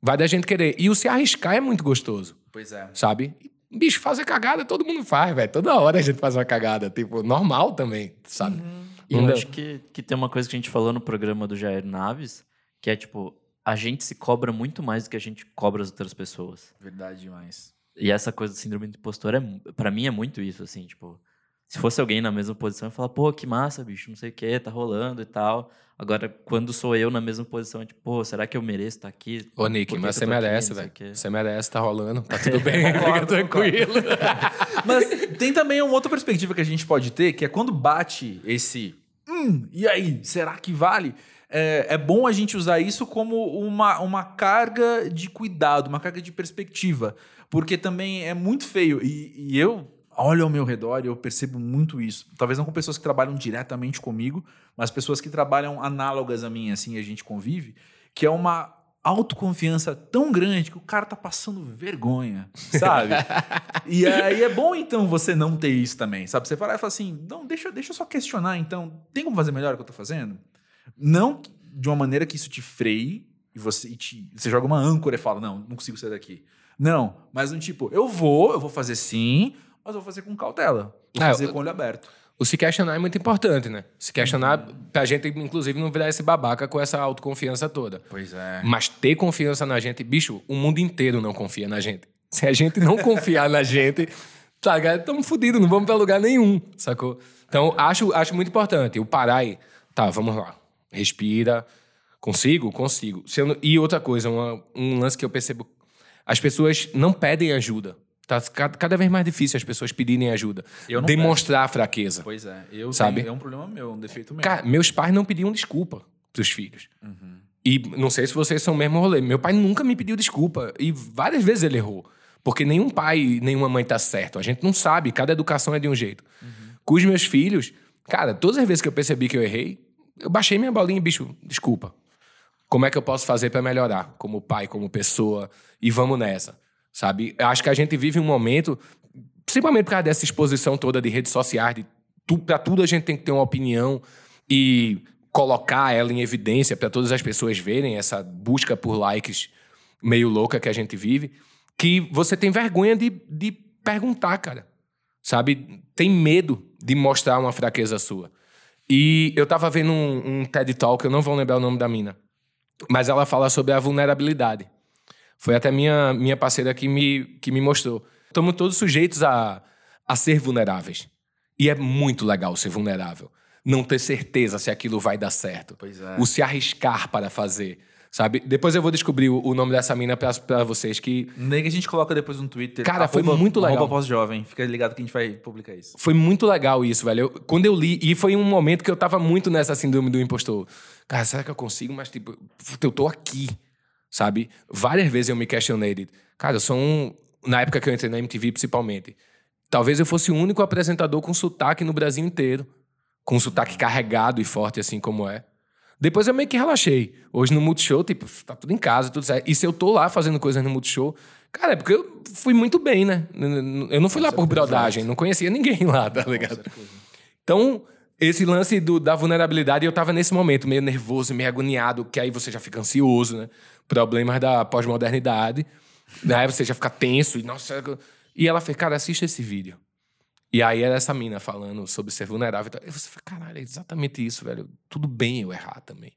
Vai da gente querer. E o se arriscar é muito gostoso. Pois é. Sabe? Bicho, fazer cagada todo mundo faz, velho. Toda hora a gente faz uma cagada, tipo, normal também, sabe? Uhum. E eu acho que, que tem uma coisa que a gente falou no programa do Jair Naves, que é tipo, a gente se cobra muito mais do que a gente cobra as outras pessoas. Verdade demais. E essa coisa do síndrome do impostor, é, para mim, é muito isso, assim, tipo... Se fosse alguém na mesma posição, eu ia falar, pô, que massa, bicho, não sei o que, tá rolando e tal. Agora, quando sou eu na mesma posição, é tipo, pô, será que eu mereço estar aqui? Ô, Nick, mas você merece, velho. Você merece, tá rolando, tá tudo bem, fica tranquilo. mas tem também uma outra perspectiva que a gente pode ter, que é quando bate esse, hum, e aí, será que vale? é, é bom a gente usar isso como uma, uma carga de cuidado, uma carga de perspectiva. Porque também é muito feio. E, e eu olho ao meu redor e eu percebo muito isso. Talvez não com pessoas que trabalham diretamente comigo, mas pessoas que trabalham análogas a mim, assim, a gente convive, que é uma autoconfiança tão grande que o cara tá passando vergonha, sabe? e aí é bom então você não ter isso também, sabe? Você parar e falar assim, não, deixa, deixa eu só questionar então, tem como fazer melhor o que eu tô fazendo? Não de uma maneira que isso te freie e você, e te, você joga uma âncora e fala, não, não consigo sair daqui. Não, mas um tipo, eu vou, eu vou fazer sim, mas eu vou fazer com cautela. Vou é, fazer com o olho aberto. O se questionar é muito importante, né? Se questionar uhum. pra gente, inclusive, não virar esse babaca com essa autoconfiança toda. Pois é. Mas ter confiança na gente, bicho, o mundo inteiro não confia na gente. Se a gente não confiar na gente, tá, estamos fodidos, não vamos pra lugar nenhum, sacou? Então, acho, acho muito importante o parar e, tá, vamos lá respira. Consigo? Consigo. Não... E outra coisa, uma, um lance que eu percebo: as pessoas não pedem ajuda. Tá cada vez mais difícil as pessoas pedirem ajuda. Demonstrar peço. fraqueza. Pois é. Eu sabe? Tenho, é um problema meu, um defeito meu. Cara, meus pais não pediam desculpa pros filhos. Uhum. E não sei se vocês são o mesmo rolê. Meu pai nunca me pediu desculpa. E várias vezes ele errou. Porque nenhum pai, nenhuma mãe tá certo. A gente não sabe. Cada educação é de um jeito. Uhum. Com os meus filhos, cara, todas as vezes que eu percebi que eu errei, eu baixei minha bolinha, bicho, desculpa. Como é que eu posso fazer para melhorar como pai, como pessoa? E vamos nessa, sabe? Eu acho que a gente vive um momento, principalmente por causa dessa exposição toda de redes sociais, de tu, para tudo a gente tem que ter uma opinião e colocar ela em evidência para todas as pessoas verem essa busca por likes meio louca que a gente vive, que você tem vergonha de, de perguntar, cara. Sabe? Tem medo de mostrar uma fraqueza sua. E eu tava vendo um, um TED Talk, eu não vou lembrar o nome da mina, mas ela fala sobre a vulnerabilidade. Foi até minha, minha parceira que me, que me mostrou. Estamos todos sujeitos a, a ser vulneráveis. E é muito legal ser vulnerável. Não ter certeza se aquilo vai dar certo. É. O se arriscar para fazer. Sabe? Depois eu vou descobrir o, o nome dessa mina pra, pra vocês que. Nem que a gente coloca depois no Twitter. Cara, foi muito legal. Arroba pós-jovem. Fica ligado que a gente vai publicar isso. Foi muito legal isso, velho. Eu- quando eu li, e foi um momento que eu tava muito nessa síndrome do impostor. Cara, será que eu consigo? Mas, tipo, eu tô aqui, sabe? Várias vezes eu me questionei. Cara, eu sou um. Na época que eu entrei na MTV, principalmente. Talvez eu fosse o único apresentador com sotaque no Brasil inteiro. Com sotaque carregado e forte, assim como é. Depois eu meio que relaxei. Hoje no Multishow, tipo, tá tudo em casa, tudo certo. E se eu tô lá fazendo coisas no Multishow, cara, é porque eu fui muito bem, né? Eu não fui lá por brodagem, não conhecia ninguém lá, tá ligado? Então, esse lance do- da vulnerabilidade, eu tava nesse momento meio nervoso, meio agoniado, que aí você já fica ansioso, né? Problemas da pós-modernidade. Aí você já fica tenso e, nossa... E ela fez, cara, assista esse vídeo. E aí era essa mina falando sobre ser vulnerável. e você fala, caralho, é exatamente isso, velho. Tudo bem eu errar também.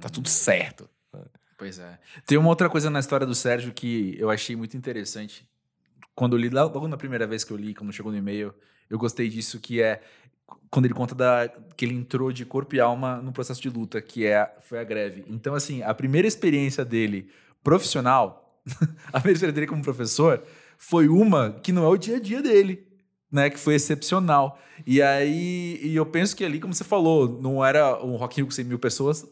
Tá tudo certo. Pois é. Tem uma outra coisa na história do Sérgio que eu achei muito interessante. Quando eu li, logo na primeira vez que eu li, quando chegou no e-mail, eu gostei disso, que é quando ele conta da, que ele entrou de corpo e alma no processo de luta, que é, foi a greve. Então, assim, a primeira experiência dele profissional, a primeira experiência dele como professor, foi uma que não é o dia a dia dele, né? Que foi excepcional. E aí, e eu penso que ali, como você falou, não era um Rock com 100 mil pessoas,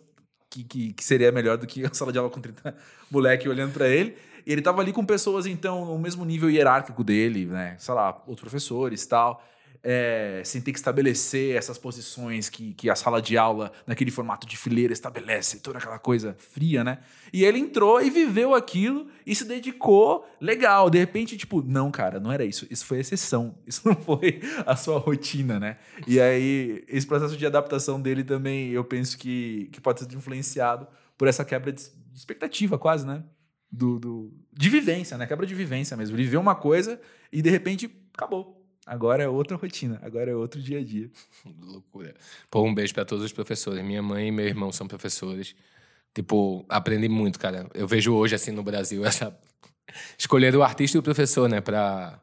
que, que, que seria melhor do que a sala de aula com 30 moleque olhando pra ele. E ele tava ali com pessoas, então, no mesmo nível hierárquico dele, né? Sei lá, outros professores tal. É, sem ter que estabelecer essas posições que, que a sala de aula, naquele formato de fileira, estabelece, toda aquela coisa fria, né? E ele entrou e viveu aquilo e se dedicou legal. De repente, tipo, não, cara, não era isso. Isso foi exceção. Isso não foi a sua rotina, né? E aí, esse processo de adaptação dele também, eu penso que, que pode ser influenciado por essa quebra de expectativa, quase, né? Do, do- de vivência, né? Quebra de vivência mesmo. Ele viveu uma coisa e de repente acabou. Agora é outra rotina, agora é outro dia a dia. Loucura. Pô, um beijo pra todos os professores. Minha mãe e meu irmão são professores. Tipo, aprendi muito, cara. Eu vejo hoje, assim, no Brasil, essa. Escolher o artista e o professor, né? Pra,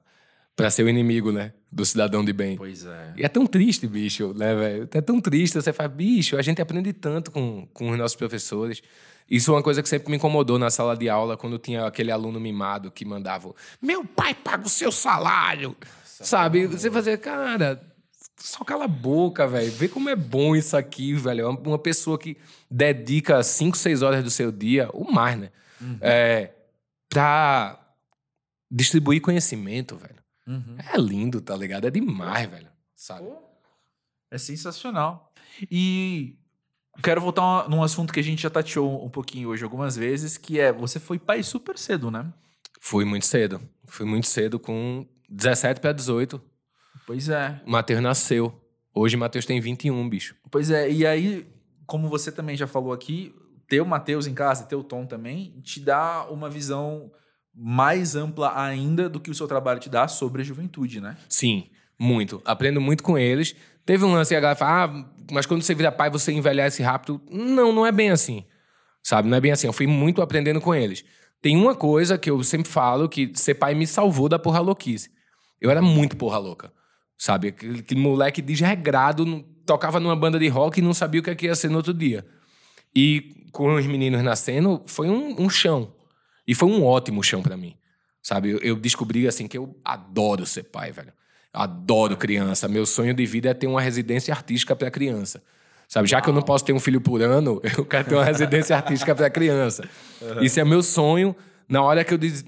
pra ser o inimigo, né? Do cidadão de bem. Pois é. E é tão triste, bicho, né, velho? É tão triste. Você fala, bicho, a gente aprende tanto com, com os nossos professores. Isso é uma coisa que sempre me incomodou na sala de aula, quando tinha aquele aluno mimado que mandava: Meu pai paga o seu salário. Sabe? Você fazia, cara, só cala a boca, velho. Vê como é bom isso aqui, velho. É uma- pessoa que dedica 5, 6 horas do seu dia, ou mais, né? É, pra distribuir conhecimento, velho. Uhum. É lindo, tá ligado? É demais, velho. Sabe? É sensacional. E quero voltar num assunto que a gente já tateou um pouquinho hoje algumas vezes, que é você foi pai super cedo, né? Fui muito cedo. Fui muito cedo, com 17 para 18. Pois é. O Matheus nasceu. Hoje o Matheus tem 21, bicho. Pois é, e aí, como você também já falou aqui, ter o Matheus em casa, ter o Tom também, te dá uma visão mais ampla ainda do que o seu trabalho te dá sobre a juventude, né? Sim, muito. Aprendo muito com eles. Teve um lance e a galera fala, ah, mas quando você vira pai, você envelhece rápido. Não, não é bem assim. Sabe? Não é bem assim. Eu fui muito aprendendo com eles. Tem uma coisa que eu sempre falo que ser pai me salvou da porra louquice. Eu era muito porra louca. Sabe? Aquele, aquele moleque desregrado, não- tocava numa banda de rock e não sabia o que, é que ia ser no outro dia. E com os meninos nascendo, foi um, um chão. E foi um ótimo chão pra mim. Sabe? Eu, eu descobri assim que eu adoro ser pai, velho. Adoro criança. Meu sonho de vida é ter uma residência artística pra criança. Sabe? Já que eu não posso ter um filho por ano, eu quero ter uma residência artística pra criança. Isso é meu sonho. Na hora que eu des...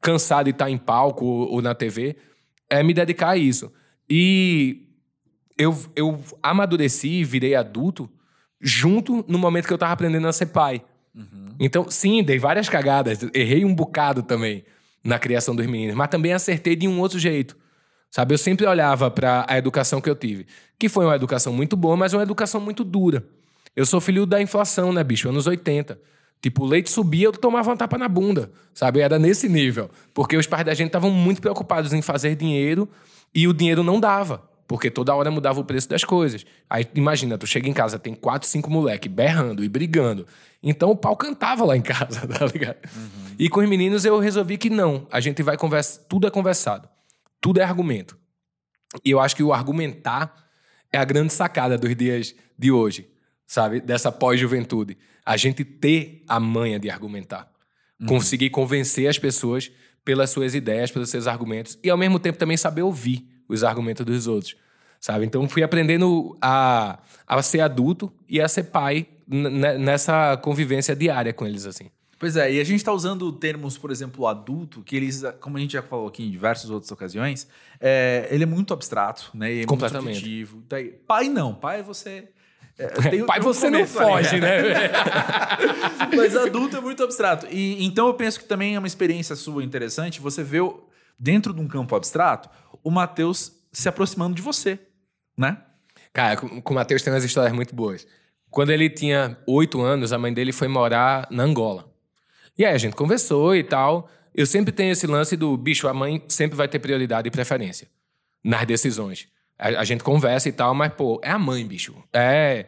cansar de estar em palco ou, ou na TV, é me dedicar a isso. E eu, eu amadureci e virei adulto junto no momento que eu tava aprendendo a ser pai. Então, sim, dei várias cagadas. Errei um bocado também na criação dos meninos, mas também acertei de um outro jeito. Sabe, eu sempre olhava para a educação que eu tive, que foi uma educação muito boa, mas uma educação muito dura. Eu sou filho da inflação, né, bicho? Anos 80. Tipo, o leite subia, eu tomava uma tapa na bunda, sabe? Era nesse nível. Porque os pais da gente estavam muito preocupados em fazer dinheiro e o dinheiro não dava. Porque toda hora mudava o preço das coisas. Aí imagina, tu chega em casa, tem quatro, cinco moleque berrando e brigando. Então o pau cantava lá em casa, tá ligado? E com os meninos eu resolvi que não. A gente vai conversar, tudo é conversado. Tudo é argumento. E eu acho que o argumentar é a grande sacada dos dias de hoje. sabe? Dessa pós-juventude. A gente ter a manha de argumentar. Uhum. Conseguir convencer as pessoas pelas suas ideias, pelos seus argumentos. E ao mesmo tempo também saber ouvir os argumentos dos outros. Sabe? Então fui aprendendo a, a ser adulto e a ser pai nessa convivência diária com eles, assim. Pois é, e a gente está usando termos, por exemplo, adulto, que eles, como a gente já falou aqui em diversas outras ocasiões, é, ele é muito abstrato, né? E é Completamente. Muito Daí, pai não, pai você. É, tem, pai você não foge, né? Mas adulto é muito abstrato. E então eu penso que também é uma experiência sua interessante. Você vê dentro de um campo abstrato o Matheus se aproximando de você, né? Cara, com, com o Matheus tem umas histórias muito boas. Quando ele tinha oito anos, a mãe dele foi morar na Angola. E aí a gente conversou e tal. Eu sempre tenho esse lance do bicho, a mãe sempre vai ter prioridade e preferência nas decisões. A, a gente conversa e tal, mas, pô, é a mãe, bicho. É.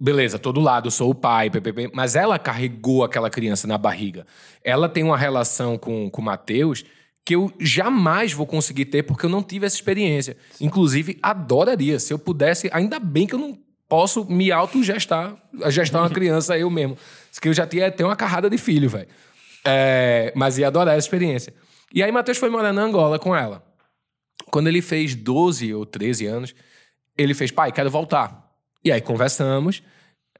Beleza, todo lado, sou o pai, ppp, mas ela carregou aquela criança na barriga. Ela tem uma relação com, com o Matheus que eu jamais vou conseguir ter porque eu não tive essa experiência. Inclusive, adoraria. Se eu pudesse, ainda bem que eu não posso me autogestar, gestar uma criança eu mesmo. Que eu já tinha até uma carrada de filho, velho. É, mas ia adorar essa experiência. E aí, Matheus foi morar na Angola com ela. Quando ele fez 12 ou 13 anos, ele fez, pai, quero voltar. E aí conversamos.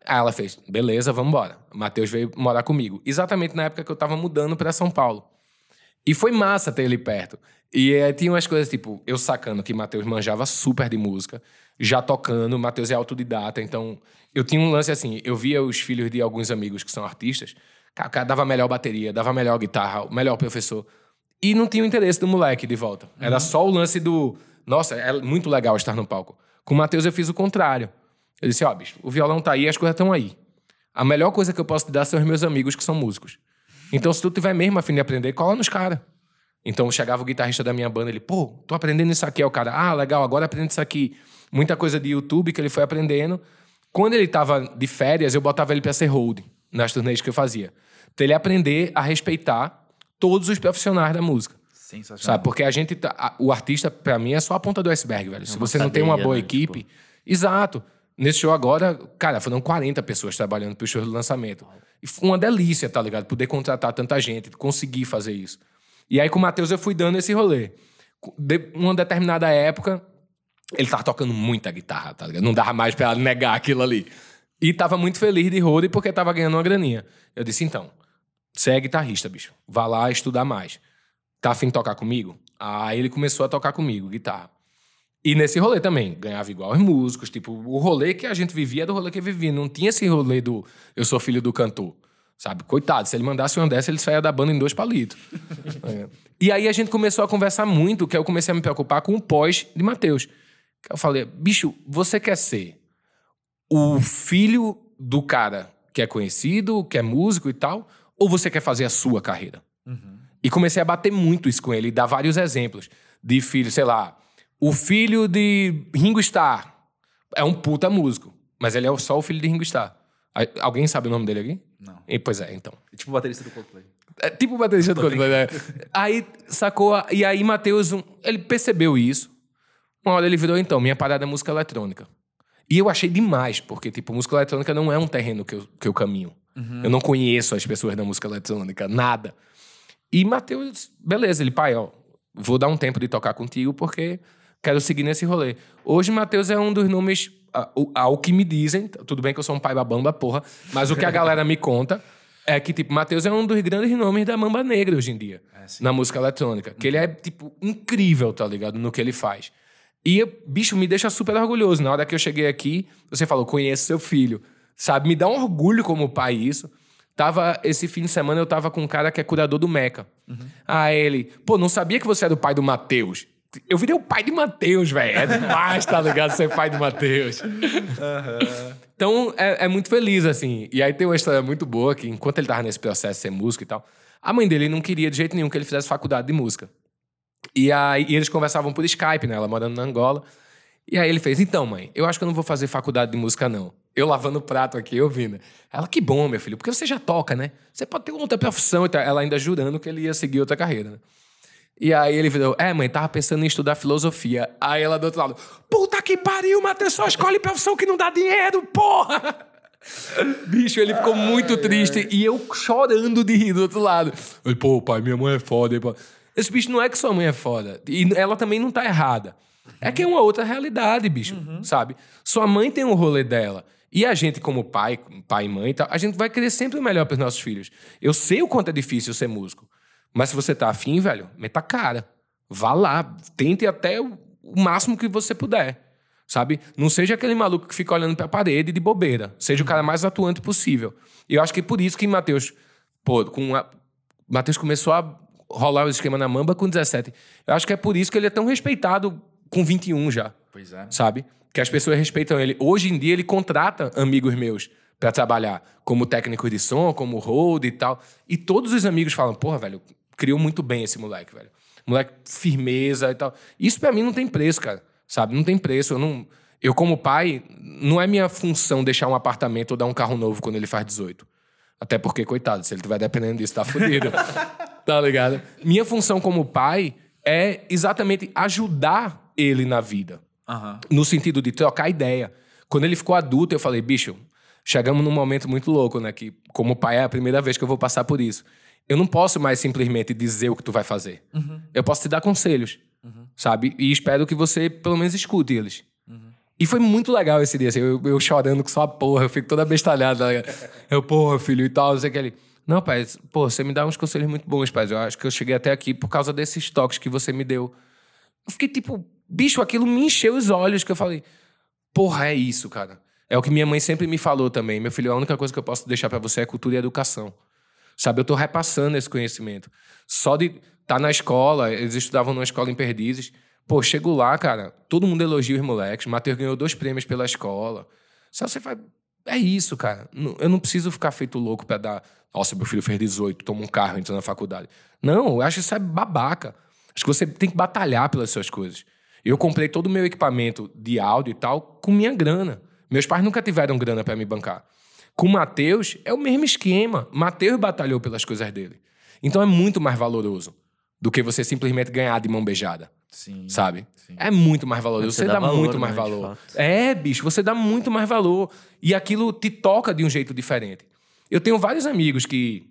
Aí ela fez, beleza, vamos embora. Matheus veio morar comigo. Exatamente na época que eu tava mudando para São Paulo. E foi massa ter ele perto. E é, tinha umas coisas tipo, eu sacando que Matheus manjava super de música, já tocando, Matheus é autodidata, então eu tinha um lance assim, eu via os filhos de alguns amigos que são artistas, o cara dava melhor bateria, dava melhor guitarra, melhor professor. E não tinha o interesse do moleque de volta. Era uhum. só o lance do, nossa, é muito legal estar no palco. Com o Matheus eu fiz o contrário. Eu disse, ó, oh, bicho, o violão tá aí, as coisas estão aí. A melhor coisa que eu posso te dar são os meus amigos que são músicos. Então, se tu tiver mesmo a fim de aprender, cola nos caras. Então chegava o guitarrista da minha banda, ele, pô, tô aprendendo isso aqui. Aí o cara, ah, legal, agora aprende isso aqui. Muita coisa de YouTube que ele foi aprendendo. Quando ele tava de férias, eu botava ele pra ser hold nas turnês que eu fazia. Pra ele aprender a respeitar todos os profissionais da música. Sensacional. Sabe? Porque a gente. Tá, o artista, para mim, é só a ponta do iceberg, velho. É Se você não tem uma boa né? equipe. Tipo... Exato. Nesse show agora, cara, foram 40 pessoas trabalhando pro show do lançamento. E foi uma delícia, tá ligado? Poder contratar tanta gente, conseguir fazer isso. E aí com o Matheus eu fui dando esse rolê. De uma determinada época, ele tava tocando muita guitarra, tá ligado? Não dava mais pra negar aquilo ali. E tava muito feliz de road porque tava ganhando uma graninha. Eu disse, então, você é guitarrista, bicho. Vá lá estudar mais. Tá afim de tocar comigo? Aí ele começou a tocar comigo, guitarra. E nesse rolê também, ganhava igual os músicos. Tipo, o rolê que a gente vivia era o rolê que vivia. Não tinha esse rolê do eu sou filho do cantor. Sabe? Coitado, se ele mandasse uma dessa, ele saía da banda em dois palitos. é. E aí a gente começou a conversar muito, que eu comecei a me preocupar com o pós de Matheus. Eu falei, bicho, você quer ser o filho do cara que é conhecido, que é músico e tal, ou você quer fazer a sua carreira? Uhum. E comecei a bater muito isso com ele, dar vários exemplos de filho, sei lá, o filho de Ringo Starr é um puta músico, mas ele é só o filho de Ringo Starr. Alguém sabe o nome dele aqui? Não. E, pois é, então. É tipo o baterista do Coldplay. É tipo o baterista do Coldplay, né? Aí sacou. E aí, Matheus, ele percebeu isso. Uma hora ele virou, então, minha parada é música eletrônica. E eu achei demais, porque, tipo, música eletrônica não é um terreno que eu, que eu caminho. Uhum. Eu não conheço as pessoas da música eletrônica, nada. E Matheus, beleza, ele, pai, ó, vou dar um tempo de tocar contigo porque quero seguir nesse rolê. Hoje, Matheus é um dos nomes ao que me dizem, tudo bem que eu sou um pai babão da porra, mas o que a galera me conta é que, tipo, Matheus é um dos grandes nomes da Mamba Negra hoje em dia, é, na música eletrônica. Que ele é, tipo, incrível, tá ligado? No que ele faz. E, bicho, me deixa super orgulhoso. Na hora que eu cheguei aqui, você falou, conheço seu filho. Sabe? Me dá um orgulho como pai isso. Tava, esse fim de semana eu tava com um cara que é curador do Meca. Uhum. Ah, ele, pô, não sabia que você era o pai do Matheus. Eu virei o pai de Mateus, velho. É demais, tá ligado? Ser pai de Mateus. Uhum. Então, é, é, muito feliz, assim. E aí tem uma história muito boa que, enquanto ele tava nesse processo de ser músico e tal, a mãe dele não queria de jeito nenhum que ele fizesse faculdade de música. E aí e eles conversavam por Skype, né? Ela morando na Angola. E aí ele fez: Então, mãe, eu acho que eu não vou fazer faculdade de música, não. Eu lavando o prato aqui, ouvindo. Ela, que bom, meu filho, porque você já toca, né? Você pode ter outra profissão e tal. Ela ainda jurando que ele ia seguir outra carreira, né? E aí ele virou, é, mãe, tava pensando em estudar filosofia. Aí ela do outro lado, puta que pariu, Matheus, só escolhe profissão que não dá dinheiro, porra! Bicho, ele ficou muito triste e eu chorando de rir do outro lado. Ele, pô, pai, minha mãe é foda. Pô. Esse bicho não é que sua mãe é foda. E ela também não tá errada. É que é uma outra realidade, bicho, uhum. sabe? Sua mãe tem um rolê dela. E a gente, como pai, pai e mãe, a gente vai querer sempre o melhor para os nossos filhos. Eu sei o quanto é difícil ser músico. Mas se você tá afim, velho, meta cara. Vá lá. Tente até o máximo que você puder. Sabe? Não seja aquele maluco que fica olhando para a parede de bobeira. Seja o cara mais atuante possível. E eu acho que é por isso que Matheus, pô, com a... Matheus começou a rolar o esquema na Mamba com 17. Eu acho que é por isso que ele é tão respeitado com 21 já. Pois é. Sabe? Que as pessoas respeitam ele. Hoje em dia ele contrata amigos meus para trabalhar como técnico de som, como hold e tal. E todos os amigos falam: "Porra, velho, criou muito bem esse moleque, velho. Moleque firmeza e tal". Isso para mim não tem preço, cara sabe? Não tem preço. Eu, não, eu, como pai, não é minha função deixar um apartamento ou dar um carro novo quando ele faz 18. Até porque, coitado, se ele estiver dependendo disso, tá fudido. tá ligado? Minha função como pai é exatamente ajudar ele na vida. Uhum. No sentido de trocar ideia. Quando ele ficou adulto, eu falei, bicho, chegamos num momento muito louco, né? Que como pai é a primeira vez que eu vou passar por isso. Eu não posso mais simplesmente dizer o que tu vai fazer. Uhum. Eu posso te dar conselhos. Uhum. Sabe? E espero que você pelo menos escute eles. E foi muito legal esse dia, assim, eu, eu chorando com só a porra, eu fico toda bestalhada. Tá eu, porra, filho, e tal, não sei o que ele. Não, pai, pô, você me dá uns conselhos muito bons, pai. Eu acho que eu cheguei até aqui por causa desses toques que você me deu. Eu fiquei tipo, bicho, aquilo me encheu os olhos, que eu falei, porra, é isso, cara. É o que minha mãe sempre me falou também. Meu filho, a única coisa que eu posso deixar para você é cultura e educação. Sabe, eu tô repassando esse conhecimento. Só de tá na escola, eles estudavam numa escola em Perdizes. Pô, chego lá, cara, todo mundo elogia os moleques. O Matheus ganhou dois prêmios pela escola. Só você faz. É isso, cara. Eu não preciso ficar feito louco para dar. Nossa, meu filho fez 18, toma um carro, entra na faculdade. Não, eu acho que isso é babaca. Acho que você tem que batalhar pelas suas coisas. Eu comprei todo o meu equipamento de áudio e tal com minha grana. Meus pais nunca tiveram grana para me bancar. Com o Matheus, é o mesmo esquema. Matheus batalhou pelas coisas dele. Então é muito mais valoroso do que você simplesmente ganhar de mão beijada. Sim. Sabe? Sim. É muito mais valoroso. Você, você, dá, valor, muito mais né, valor. É, bicho, você dá muito mais valor. E aquilo te toca de um jeito diferente. Eu tenho vários amigos que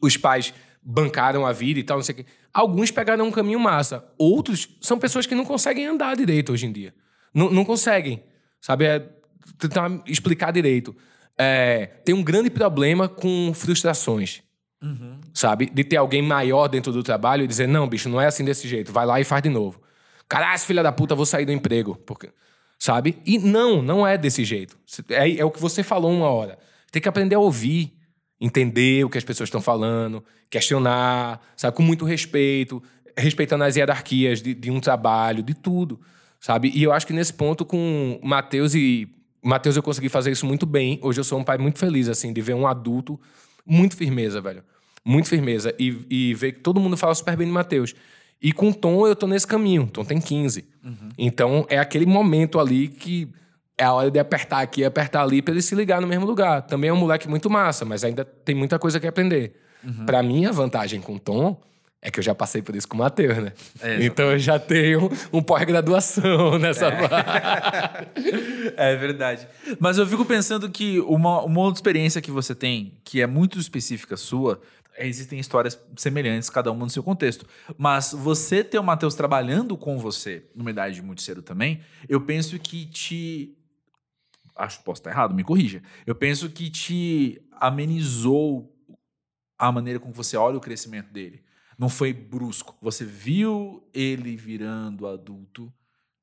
os pais bancaram a vida e tal, não sei o quê. Alguns pegaram um caminho massa. Outros são pessoas que não conseguem andar direito hoje em dia. Não, não conseguem. Sabe? É, tentar explicar direito. É, tem um grande problema com frustrações. Uhum. Sabe? De ter alguém maior dentro do trabalho e dizer, não, bicho, não é assim desse jeito. Vai lá e faz de novo. Caralho, filha da puta, vou sair do emprego. Porque... Sabe? E não, não é desse jeito. É, é o que você falou uma hora. Tem que aprender a ouvir, entender o que as pessoas estão falando, questionar, sabe? Com muito respeito, respeitando as hierarquias de, de um trabalho, de tudo, sabe? E eu acho que nesse ponto, com Matheus e... Matheus, eu consegui fazer isso muito bem. Hoje eu sou um pai muito feliz, assim, de ver um adulto muito firmeza, velho muito firmeza. E, e ver que todo mundo fala super bem de Matheus. E com o Tom, eu tô nesse caminho. Tom tem 15. Uhum. Então, é aquele momento ali que é a hora de apertar aqui e apertar ali para ele se ligar no mesmo lugar. Também é um moleque muito massa, mas ainda tem muita coisa que aprender. Uhum. Para mim, a vantagem com o Tom é que eu já passei por isso com o Matheus, né? É, então eu já tenho um pós-graduação nessa é. é verdade. Mas eu fico pensando que uma, uma outra experiência que você tem, que é muito específica sua, existem histórias semelhantes, cada uma no seu contexto. Mas você ter o Matheus trabalhando com você numa idade muito cedo também, eu penso que te. Acho que posso estar errado, me corrija. Eu penso que te amenizou a maneira com que você olha o crescimento dele. Não foi brusco. Você viu ele virando adulto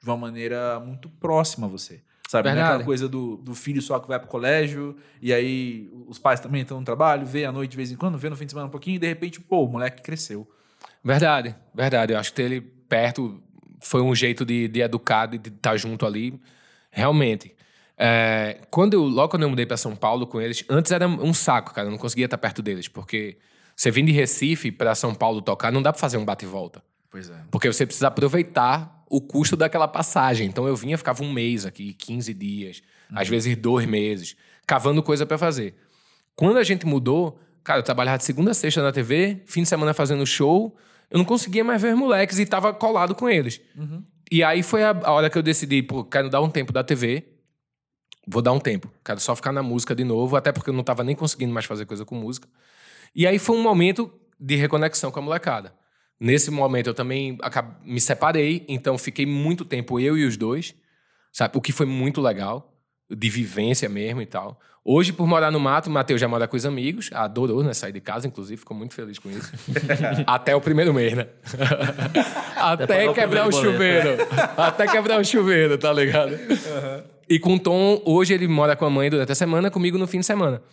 de uma maneira muito próxima a você. Sabe? Não é aquela coisa do, do filho só que vai pro colégio, e aí os pais também estão no trabalho, vê à noite de vez em quando, vê no fim de semana um pouquinho, e de repente, pô, o moleque cresceu. Verdade, verdade. Eu acho que ter ele perto foi um jeito de, de educar, de estar junto ali. Realmente. É, quando eu, logo quando eu mudei para São Paulo com eles, antes era um saco, cara. Eu não conseguia estar perto deles, porque você vindo de Recife para São Paulo tocar, não dá para fazer um bate e volta. Pois é. Porque você precisa aproveitar o custo daquela passagem. Então eu vinha, ficava um mês aqui, 15 dias, uhum. às vezes dois meses, cavando coisa para fazer. Quando a gente mudou, cara, eu trabalhava de segunda a sexta na TV, fim de semana fazendo show, eu não conseguia mais ver os moleques e tava colado com eles. Uhum. E aí foi a, a, hora que eu decidi, pô, quero dar um tempo da TV, Vou dar um tempo. Quero só ficar na música de novo, até porque eu não tava nem conseguindo mais fazer coisa com música. E aí foi um momento de reconexão com a molecada. Nesse momento eu também me separei, então fiquei muito tempo eu e os dois, sabe? O que foi muito legal, de vivência mesmo e tal. Hoje, por morar no mato, o Matheus já mora com os amigos, adorou, né? Sair de casa, inclusive, ficou muito feliz com isso. Até o primeiro mês, né? Até quebrar o, chuveiro. Até quebrar o chuveiro, tá ligado? Uhum. E com o Tom, hoje ele mora com a mãe durante a semana, comigo no fim de semana.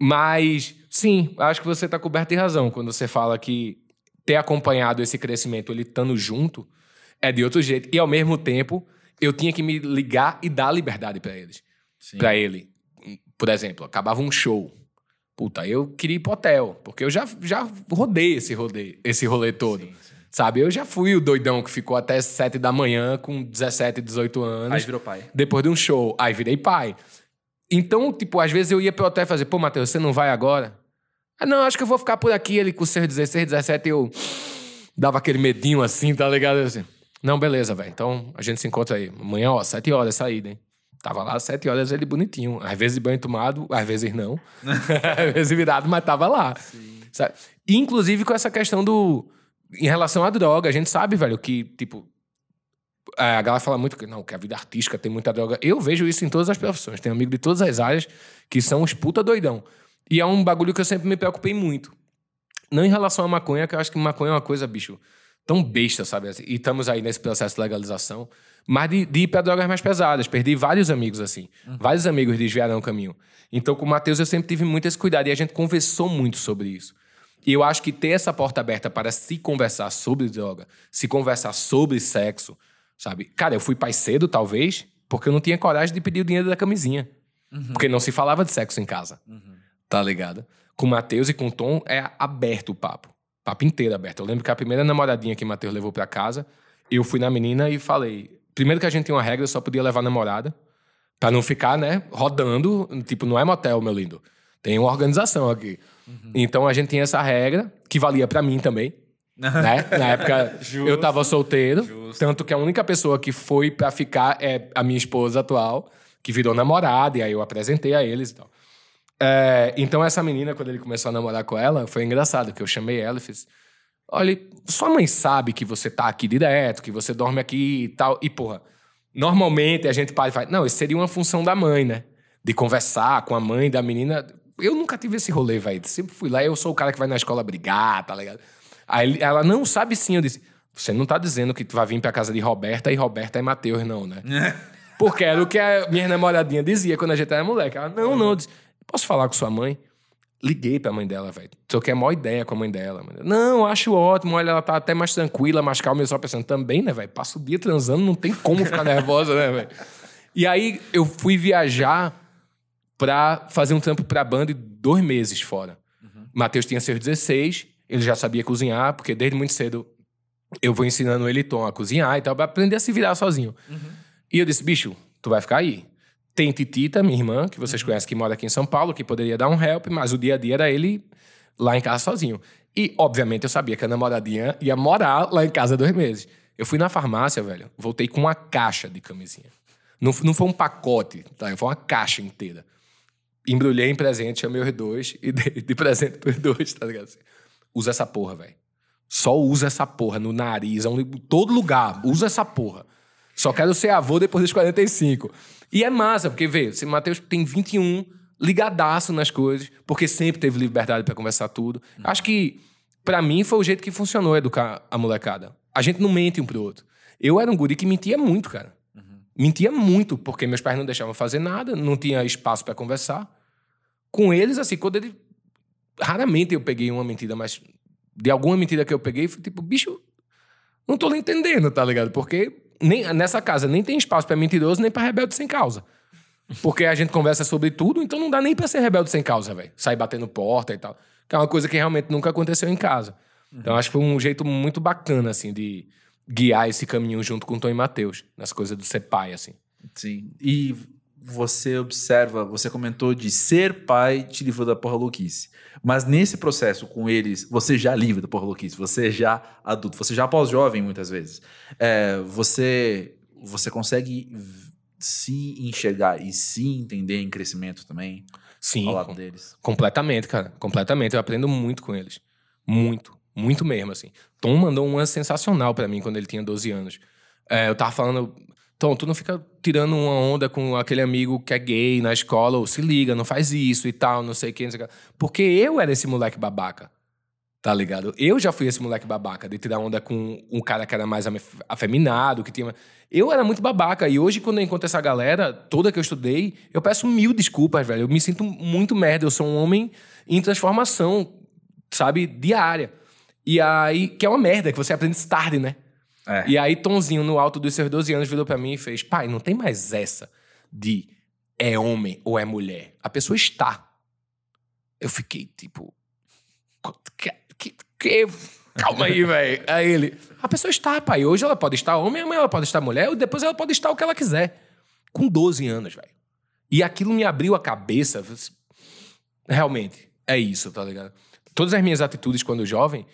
Mas, sim, acho que você tá coberto de razão quando você fala que ter acompanhado esse crescimento, ele estando junto, é de outro jeito. E ao mesmo tempo, eu tinha que me ligar e dar liberdade para eles. Para ele por exemplo, acabava um show. Puta, eu queria ir pro hotel, porque eu já, já rodei esse rolê, esse rolê todo. Sim, sim. Sabe, eu já fui o doidão que ficou até 7 da manhã com 17, 18 anos. Aí virou pai. Depois de um show. Aí virei pai. Então, tipo, às vezes eu ia pro hotel e fazer, pô, Matheus, você não vai agora? Ah, não, acho que eu vou ficar por aqui. Ele com seus 16, 17, eu dava aquele medinho assim, tá ligado? Assim, não, beleza, velho. Então a gente se encontra aí. Amanhã, ó, 7 horas saída, hein? Tava lá às sete horas ele bonitinho. Às vezes banho tomado, às vezes não. às vezes virado, mas tava lá. Inclusive com essa questão do. Em relação à droga, a gente sabe, velho, que, tipo. A galera fala muito que não, que a vida artística tem muita droga. Eu vejo isso em todas as profissões. Tenho amigo de todas as áreas que são os puta doidão. E é um bagulho que eu sempre me preocupei muito. Não em relação à maconha, que eu acho que maconha é uma coisa, bicho, tão besta, sabe? E estamos aí nesse processo de legalização mas de, de ir para drogas mais pesadas. Perdi vários amigos assim. Uhum. Vários amigos desviaram o caminho. Então, com o Matheus, eu sempre tive muito esse cuidado e a gente conversou muito sobre isso. E eu acho que ter essa porta aberta para se conversar sobre droga, se conversar sobre sexo, sabe? Cara, eu fui pai cedo, talvez, porque eu não tinha coragem de pedir o dinheiro da camisinha. Uhum. Porque não se falava de sexo em casa. Uhum. Tá ligado? Com o Matheus e com o Tom é aberto o papo. Papo inteiro aberto. Eu lembro que a primeira namoradinha que o Matheus levou para casa, eu fui na menina e falei: Primeiro que a gente tem uma regra, só podia levar namorada. Pra não ficar, né, rodando. Tipo, não é motel, meu lindo. Tem uma organização aqui. Uhum. Então a gente tinha essa regra, que valia para mim também. Né? Na época Justo. eu tava solteiro. Justo. Tanto que a única pessoa que foi para ficar é a minha esposa atual, que virou namorada, e aí eu apresentei a eles e tal. É, então essa menina, quando ele começou a namorar com ela, foi engraçado, que eu chamei ela e fiz. Olha, sua mãe sabe que você tá aqui direto, que você dorme aqui e tal. E, porra, normalmente a gente pai faz. Não, isso seria uma função da mãe, né? De conversar com a mãe da menina. Eu nunca tive esse rolê, velho. Sempre fui lá, eu sou o cara que vai na escola brigar, tá ligado? Aí ela não sabe sim, eu disse. Você não tá dizendo que tu vai vir pra casa de Roberta e Roberta é Matheus, não, né? Porque era o que a minha namoradinha dizia quando a gente era moleque. Ela, não, não, eu disse, posso falar com sua mãe? Liguei pra mãe dela, velho. Troquei a maior ideia com a mãe dela. Não, acho ótimo. Olha, ela tá até mais tranquila, mais calma. Eu só pensando, também, né, velho? Passa o dia transando, não tem como ficar nervosa, né, velho? E aí eu fui viajar pra fazer um trampo pra banda dois meses fora. Uhum. Matheus tinha seus 16, ele já sabia cozinhar, porque desde muito cedo eu vou ensinando ele Tom a cozinhar e tal, pra aprender a se virar sozinho. Uhum. E eu disse, bicho, tu vai ficar aí. Tem Titita, minha irmã, que vocês uhum. conhecem, que mora aqui em São Paulo, que poderia dar um help, mas o dia a dia era ele lá em casa sozinho. E, obviamente, eu sabia que a namoradinha ia morar lá em casa dois meses. Eu fui na farmácia, velho, voltei com uma caixa de camisinha. Não, não foi um pacote, tá? Foi uma caixa inteira. Embrulhei em presente, chamei os dois e dei de presente pros dois, tá ligado? Usa essa porra, velho. Só usa essa porra no nariz, em todo lugar. Usa essa porra. Só quero ser avô depois dos 45. E é massa, porque, vê, o Matheus tem 21, ligadaço nas coisas, porque sempre teve liberdade para conversar tudo. Uhum. Acho que, para mim, foi o jeito que funcionou educar a molecada. A gente não mente um pro outro. Eu era um guri que mentia muito, cara. Uhum. Mentia muito, porque meus pais não deixavam fazer nada, não tinha espaço para conversar. Com eles, assim, quando ele. Raramente eu peguei uma mentira, mas de alguma mentira que eu peguei, foi tipo, bicho, não tô entendendo, tá ligado? Porque nem, nessa casa nem tem espaço para mentiroso nem para rebelde sem causa. Porque a gente conversa sobre tudo, então não dá nem para ser rebelde sem causa, velho. Sair batendo porta e tal. Que é uma coisa que realmente nunca aconteceu em casa. Então acho que foi um jeito muito bacana, assim, de guiar esse caminho junto com o Tom e Matheus, nas coisas do ser pai, assim. Sim. E você observa, você comentou de ser pai te livrou da porra louquice. Mas nesse processo com eles, você já livre da porra louquice, você já adulto, você já pós-jovem muitas vezes. É, você, você consegue se enxergar e se entender em crescimento também Sim, ao lado deles. completamente, cara. Completamente. Eu aprendo muito com eles. Muito. Muito mesmo, assim. Tom mandou uma sensacional pra mim quando ele tinha 12 anos. É, eu tava falando... Tom, tu não fica tirando uma onda com aquele amigo que é gay na escola, ou se liga, não faz isso e tal, não sei o que, não sei o que. Porque eu era esse moleque babaca. Tá ligado? Eu já fui esse moleque babaca, de tirar onda com um cara que era mais afeminado, que tinha. Eu era muito babaca. E hoje, quando eu encontro essa galera toda que eu estudei, eu peço mil desculpas, velho. Eu me sinto muito merda. Eu sou um homem em transformação, sabe? Diária. E aí, que é uma merda, que você aprende tarde, né? É. E aí, Tonzinho, no alto dos seus 12 anos, virou pra mim e fez: Pai, não tem mais essa de é homem ou é mulher. A pessoa está. Eu fiquei tipo. Que, que, que- calma aí, velho. Aí ele. A pessoa está, pai. Hoje ela pode estar homem, amanhã ela pode estar mulher, e depois ela pode estar o que ela quiser. Com 12 anos, velho. E aquilo me abriu a cabeça. Assim, Realmente, é isso, tá ligado? Todas as minhas atitudes quando jovem,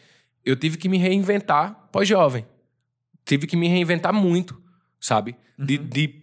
eu tive que me reinventar pós-jovem. Tive que me reinventar muito, sabe? De, de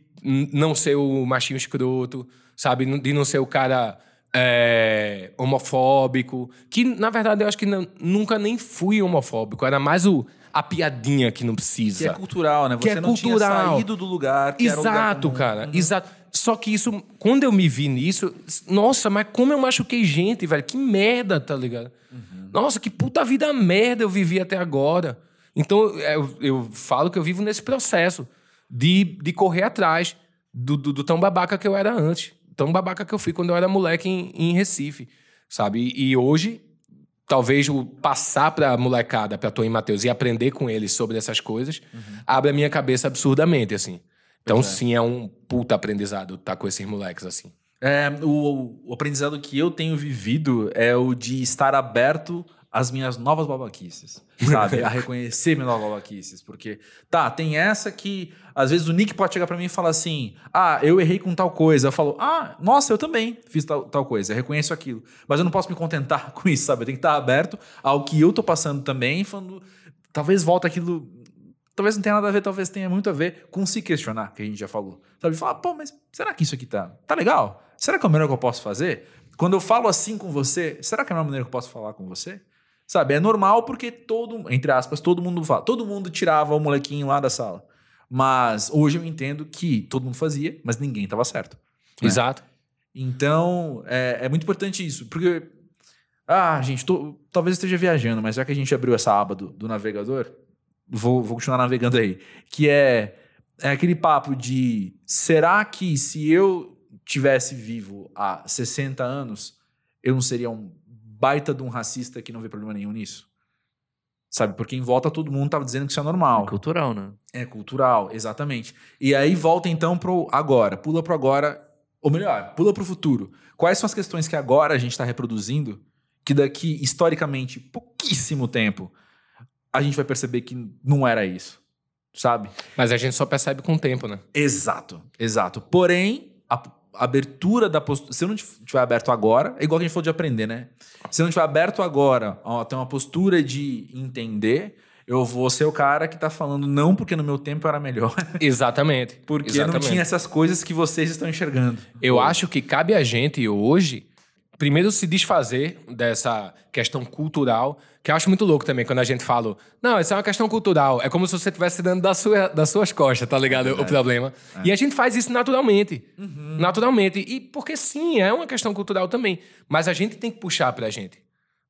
não ser o machinho escroto, sabe? De não ser o cara é, homofóbico. Que, na verdade, eu acho que não- nunca nem fui homofóbico. Era mais o, a piadinha que não Que precisa. é cultural, né? Você Que é não tinha cultural. saído do lugar. Que lugar Exato, comum. cara. Uhum. Exato. Só que isso, quando eu me vi nisso, nossa, mas como eu machuquei gente, velho. Que merda, tá ligado? Uhum. Nossa, que puta vida merda eu vivi até agora. Então, eu, eu falo que eu vivo nesse processo de, de correr atrás do, do, do tão babaca que eu era antes. Tão babaca que eu fui quando eu era moleque em, em Recife, sabe? E, e hoje, talvez o passar pra molecada, pra Tom e Matheus, e aprender com eles sobre essas coisas, abre a minha cabeça absurdamente, assim. Então, é. sim, é um puta aprendizado estar com esses moleques, assim. É, o, o aprendizado que eu tenho vivido é o de estar aberto às minhas novas babaquices, sabe? a reconhecer minhas novas babaquices. Porque, tá, tem essa que às vezes o Nick pode chegar pra mim e falar assim: ah, eu errei com tal coisa. Eu falo, ah, nossa, eu também fiz tal, tal coisa, eu reconheço aquilo. Mas eu não posso me contentar com isso, sabe? Eu tenho que estar aberto ao que eu tô passando também, falando, talvez volte aquilo. Talvez não tenha nada a ver, talvez tenha muito a ver com se questionar, que a gente já falou. Sabe? Falar, pô, mas será que isso aqui tá, tá legal? Será que é a melhor que eu posso fazer? Quando eu falo assim com você, será que é a melhor maneira que eu posso falar com você? Sabe? É normal porque todo, entre aspas, todo mundo fala. Todo mundo tirava o molequinho lá da sala. Mas hoje eu entendo que todo mundo fazia, mas ninguém tava certo. né? Exato. Então, é, é muito importante isso, porque. Ah, gente, tô- talvez eu esteja viajando, mas já que a gente abriu essa aba do, do navegador, vou, vou continuar navegando aí. Que é, é aquele papo de: será que se eu tivesse vivo há 60 anos, eu não seria um baita de um racista que não vê problema nenhum nisso? Sabe? Porque em volta todo mundo tava dizendo que isso é normal. É cultural, né? É cultural, exatamente. E aí volta então pro agora, pula pro agora, ou melhor, pula pro futuro. Quais são as questões que agora a gente está reproduzindo que daqui historicamente pouquíssimo tempo a gente vai perceber que não era isso, sabe? Mas a gente só percebe com o tempo, né? Exato, exato. Porém, a abertura da postura. Se eu não estiver aberto agora, é igual que a gente falou de aprender, né? Se eu não estiver aberto agora, ó, tem uma postura de entender, eu vou ser o cara que tá falando não porque no meu tempo era melhor. Exatamente. Porque Exatamente. não tinha essas coisas que vocês estão enxergando. Eu acho que cabe a gente hoje, primeiro, se desfazer dessa questão cultural, que eu acho muito louco também quando a gente fala, não, isso é uma questão cultural. É como se você estivesse dando da sua, das suas costas, tá ligado? o problema. E a gente faz isso naturalmente. Naturalmente. E porque sim, é uma questão cultural também. Mas a gente tem que puxar pra gente.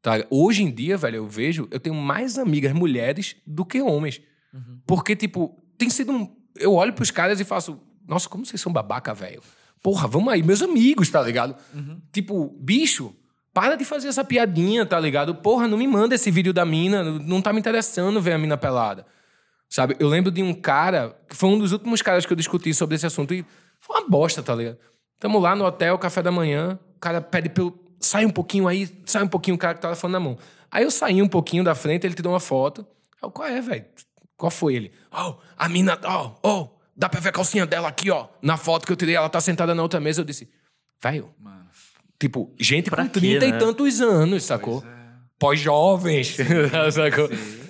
Tá? Hoje em dia, velho, eu vejo, eu tenho mais amigas mulheres do que homens. Porque, tipo, tem sido um. Eu olho pros caras e faço, nossa, como vocês são babaca, velho. Porra, vamos aí, meus amigos, tá ligado? Tipo, bicho, para de fazer essa piadinha, tá ligado? Porra, não me manda esse vídeo da mina, não tá me interessando ver a mina pelada. Sabe? Eu lembro de um cara, que foi um dos últimos caras que eu discuti sobre esse assunto, e foi uma bosta, tá ligado? Tamo lá no hotel, café da manhã, o cara pede eu. Sai um pouquinho aí, sai um pouquinho o cara que tá com o telefone na mão. Aí eu saí um pouquinho da frente, ele tirou uma foto. Eu, qual é, velho? Qual foi ele? Oh, a mina, ó, oh, dá pra ver a calcinha dela aqui, ó. Na foto que eu tirei, ela tá sentada na outra mesa. Eu disse, velho, tipo, gente Pra com quê, 30 né? e tantos anos, sacou? Pós-jovens, sacou?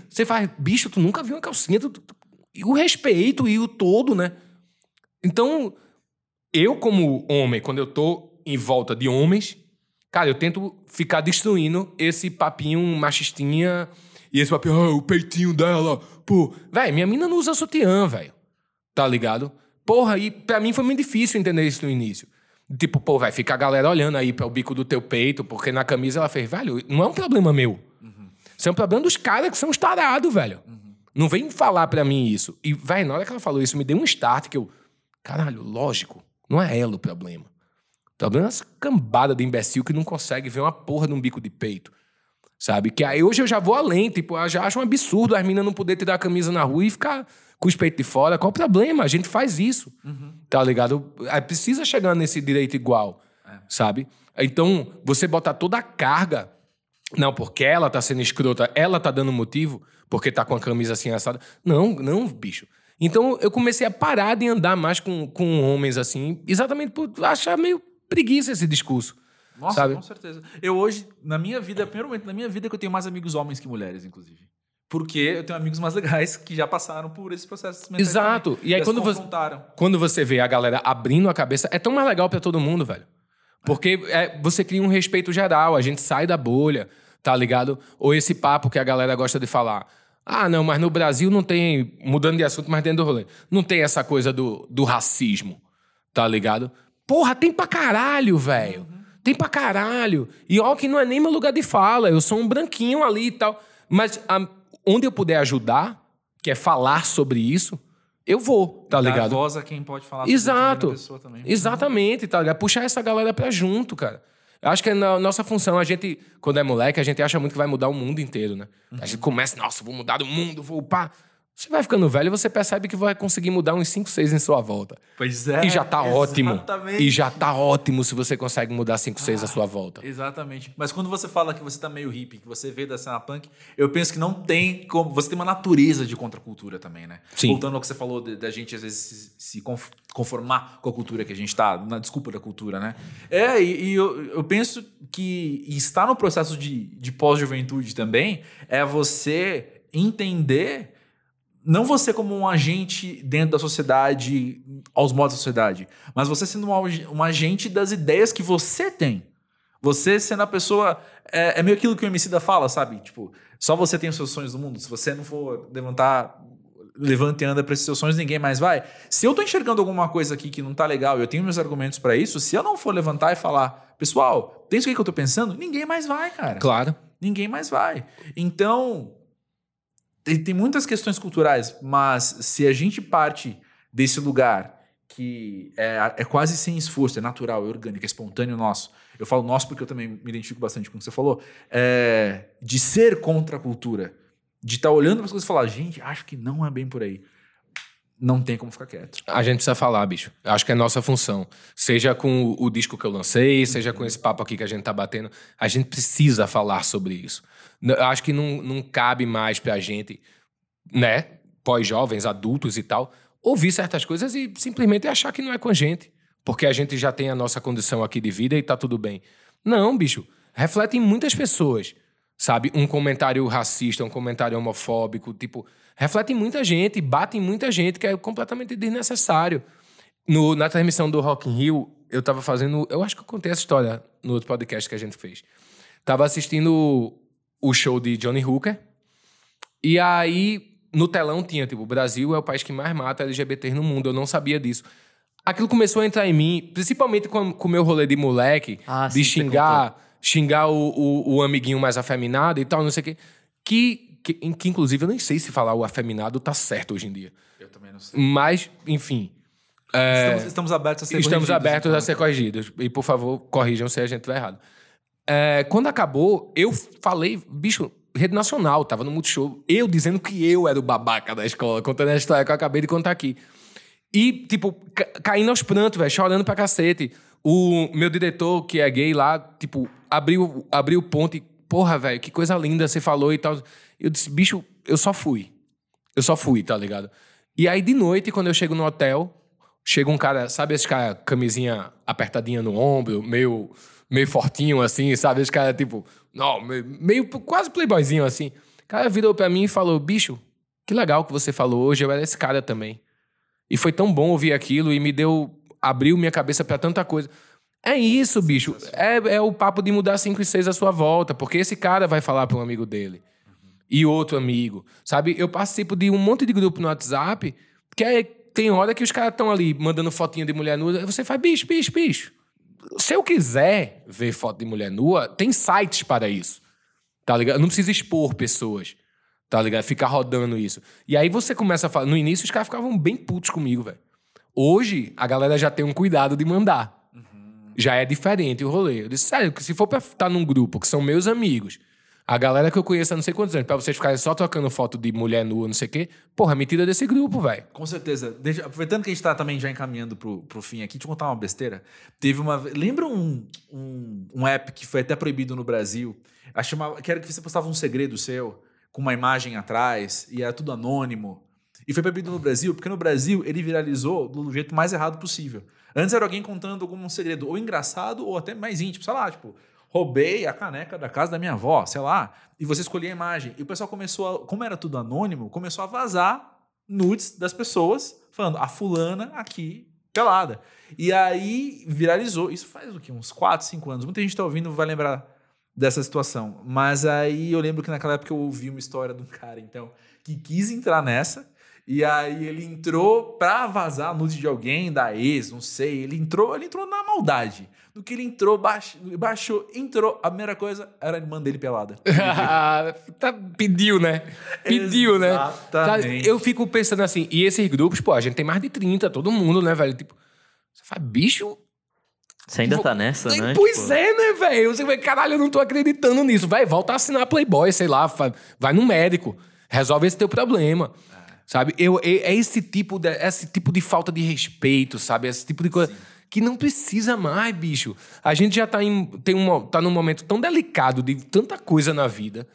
Você faz, bicho, tu nunca viu uma calcinha. tu- tu- tu- e o respeito e o todo, né? Então, eu, como homem, quando eu tô em volta de homens, cara, eu tento ficar destruindo esse papinho machistinha e esse papinho, ah, o peitinho dela, pô. Véi, minha mina não usa sutiã, velho. Tá ligado? Porra, e pra mim foi muito difícil entender isso no início. Tipo, pô, vai ficar a galera olhando aí para o bico do teu peito, porque na camisa ela fez, velho, não é um problema meu. Uhum. Isso é um problema dos caras que são estarados, velho. Uhum. Não vem falar para mim isso. E, velho, na hora que ela falou isso, me deu um start que eu, caralho, lógico, não é ela o problema. O problema é essa cambada de imbecil que não consegue ver uma porra num bico de peito. Sabe? Que aí hoje eu já vou além, tipo, eu já acho um absurdo as meninas não poder tirar a camisa na rua e ficar com os peitos de fora. Qual o problema? A gente faz isso. Uhum. Tá ligado? Aí precisa chegar nesse direito igual, é. sabe? Então, você botar toda a carga. Não, porque ela tá sendo escrota, ela tá dando motivo, porque tá com a camisa assim assada. Não, não, bicho. Então eu comecei a parar de andar mais com, com homens assim, exatamente por achar meio preguiça esse discurso. Nossa, sabe? com certeza. Eu hoje, na minha vida, é o primeiro momento na minha vida que eu tenho mais amigos homens que mulheres, inclusive. Porque eu tenho amigos mais legais que já passaram por esse processo. Exato. E aí quando você, quando você vê a galera abrindo a cabeça, é tão mais legal para todo mundo, velho. Porque é, você cria um respeito geral, a gente sai da bolha, tá ligado? Ou esse papo que a galera gosta de falar. Ah, não, mas no Brasil não tem, mudando de assunto, mas dentro do rolê, não tem essa coisa do, do racismo, tá ligado? Porra, tem pra caralho, velho. Uhum. Tem pra caralho. E ó, que não é nem meu lugar de fala, eu sou um branquinho ali e tal. Mas a, onde eu puder ajudar, que é falar sobre isso, eu vou, tá Dar ligado? voz a quem pode falar Exato. pessoa também. Exatamente, tá ligado? Puxar essa galera pra junto, cara. Eu acho que é na nossa função, a gente, quando é moleque, a gente acha muito que vai mudar o mundo inteiro, né? Uhum. A gente começa, nossa, vou mudar o mundo, vou pá. Você vai ficando velho e você percebe que vai conseguir mudar uns 5, 6 em sua volta. Pois é. E já tá exatamente. ótimo. E já tá ótimo se você consegue mudar 5, 6 ah, à sua volta. Exatamente. Mas quando você fala que você tá meio hippie, que você vê da cena punk, eu penso que não tem como. Você tem uma natureza de contracultura também, né? Sim. Voltando ao que você falou da gente, às vezes, se, se, conformar com a cultura que a gente tá, na desculpa da cultura, né? É, e, e eu, eu penso que estar no processo de, de pós-juventude também é você entender não você como um agente dentro da sociedade, aos modos da sociedade, mas você sendo um, um agente das ideias que você tem. Você sendo a pessoa. É, é meio aquilo que o MC da fala, sabe? Tipo, só você tem os seus sonhos no mundo. Se você não for levantar, levanta e anda para esses seus sonhos, ninguém mais vai. Se eu tô enxergando alguma coisa aqui que não tá legal, eu tenho meus argumentos para isso, se eu não for levantar e falar, pessoal, tem isso que eu tô pensando, ninguém mais vai, cara. Claro. Ninguém mais vai. Então, tem, tem muitas questões culturais, mas se a gente parte desse lugar que é, é quase sem esforço, é natural, é orgânico, é espontâneo nosso. Eu falo nosso porque eu também me identifico bastante com o que você falou. É, de ser contra a cultura. De estar tá olhando para as coisas e falar, gente, acho que não é bem por aí. Não tem como ficar quieto. A gente precisa falar, bicho. Acho que é nossa função. Seja com o, disco que eu lancei, seja com esse papo aqui que a gente tá batendo. A gente precisa falar sobre isso. Acho que não, não cabe mais pra gente, né? Pós-jovens, adultos e tal, ouvir certas coisas e simplesmente achar que não é com a gente. Porque a gente já tem a nossa condição aqui de vida e tá tudo bem. Não, bicho. Reflete em muitas pessoas. Sabe? Um comentário racista, um comentário homofóbico, tipo, reflete em muita gente, bate em muita gente, que é completamente desnecessário. No, na transmissão do Rock in Rio, eu tava fazendo. Eu acho que eu contei essa história no outro podcast que a gente fez. Tava assistindo o show de Johnny Hooker. E aí, no telão tinha, tipo, o Brasil é o país que mais mata LGBTs no mundo. Eu não sabia disso. Aquilo começou a entrar em mim, principalmente com o meu rolê de moleque, ah, de sim, xingar, xingar o, o, o, amiguinho mais afeminado e tal, não sei o quê. Que, que, que, inclusive, eu nem sei se falar o afeminado tá certo hoje em dia. Eu também não sei. Mas, enfim. É, estamos, estamos, abertos a ser Estamos abertos então, a ser corrigidos. E, por favor, corrijam se a gente estiver errado. É, quando acabou, eu falei, bicho, rede nacional, tava no Multishow, eu dizendo que eu era o babaca da escola, contando a história que eu acabei de contar aqui. E, tipo, caindo aos prantos, velho, chorando pra cacete. O meu diretor, que é gay lá, tipo, abriu, abriu ponte. Porra, velho, que coisa linda você falou e tal. Eu disse, bicho, eu só fui. Eu só fui, tá ligado? E aí, de noite, quando eu chego no hotel, chega um cara, sabe esse cara, camisinha apertadinha no ombro, meio meio fortinho, assim, sabe? Esse cara, tipo, não, meio quase playboyzinho, assim. O cara virou pra mim e falou: bicho, que legal que você falou hoje, eu era esse cara também. E foi tão bom ouvir aquilo e me deu abriu minha cabeça para tanta coisa. É isso, bicho. É, é o papo de mudar cinco e seis à sua volta, porque esse cara vai falar para um amigo dele. E outro amigo. Sabe? Eu participo de um monte de grupo no WhatsApp que é, tem hora que os caras estão ali mandando fotinha de mulher nua. Você faz, bicho, bicho, bicho. Se eu quiser ver foto de mulher nua, tem sites para isso. Tá ligado? Eu não precisa expor pessoas. Tá ligado? Ficar rodando isso. E aí você começa a falar. No início, os caras ficavam bem putos comigo, velho. Hoje, a galera já tem um cuidado de mandar. Já é diferente o rolê. Eu disse, sério, que se for pra estar num grupo que são meus amigos, a galera que eu conheço há não sei quantos anos, pra vocês ficarem só trocando foto de mulher nua, não sei o quê, porra, me tira desse grupo, velho. Com certeza. Deixa, aproveitando que a gente tá também já encaminhando pro, pro fim aqui, eu contar uma besteira. Teve uma. Lembra um, um, um app que foi até proibido no Brasil? Acho que era que você postava um segredo seu com uma imagem atrás e era tudo anônimo. E foi proibido no Brasil, porque no Brasil ele viralizou do jeito mais errado possível. Antes era alguém contando algum segredo, ou engraçado, ou até mais íntimo, sei lá, tipo, roubei a caneca da casa da minha avó, sei lá, e você escolhia a imagem. E o pessoal começou, a, como era tudo anônimo, começou a vazar nudes das pessoas, falando, a fulana aqui, pelada. E aí viralizou, isso faz o quê? Uns 4, 5 anos. Muita gente está ouvindo vai lembrar dessa situação. Mas aí eu lembro que naquela época eu ouvi uma história de um cara, então, que quis entrar nessa. E aí ele entrou pra vazar nude de alguém, da ex, não sei. Ele entrou, ele entrou na maldade. No que ele entrou, baixou, baixou entrou, a primeira coisa era a irmã dele pelada. tá, pediu, né? Pediu, né? Exatamente. né? Eu fico pensando assim, e esses grupos, pô, a gente tem mais de 30, todo mundo, né, velho? Tipo, você faz bicho, você ainda tá nessa, né? Pois tipo... é, né, velho? Você vai, caralho, eu não tô acreditando nisso. Vai, volta a assinar Playboy, sei lá, vai no médico, resolve esse teu problema. É. Sabe? Eu, é, é esse tipo de, esse tipo de falta de respeito, sabe? Esse tipo de coisa Sim. que não precisa mais, bicho. A gente já tá, em, tem um, tá num momento tão delicado de tanta coisa na vida,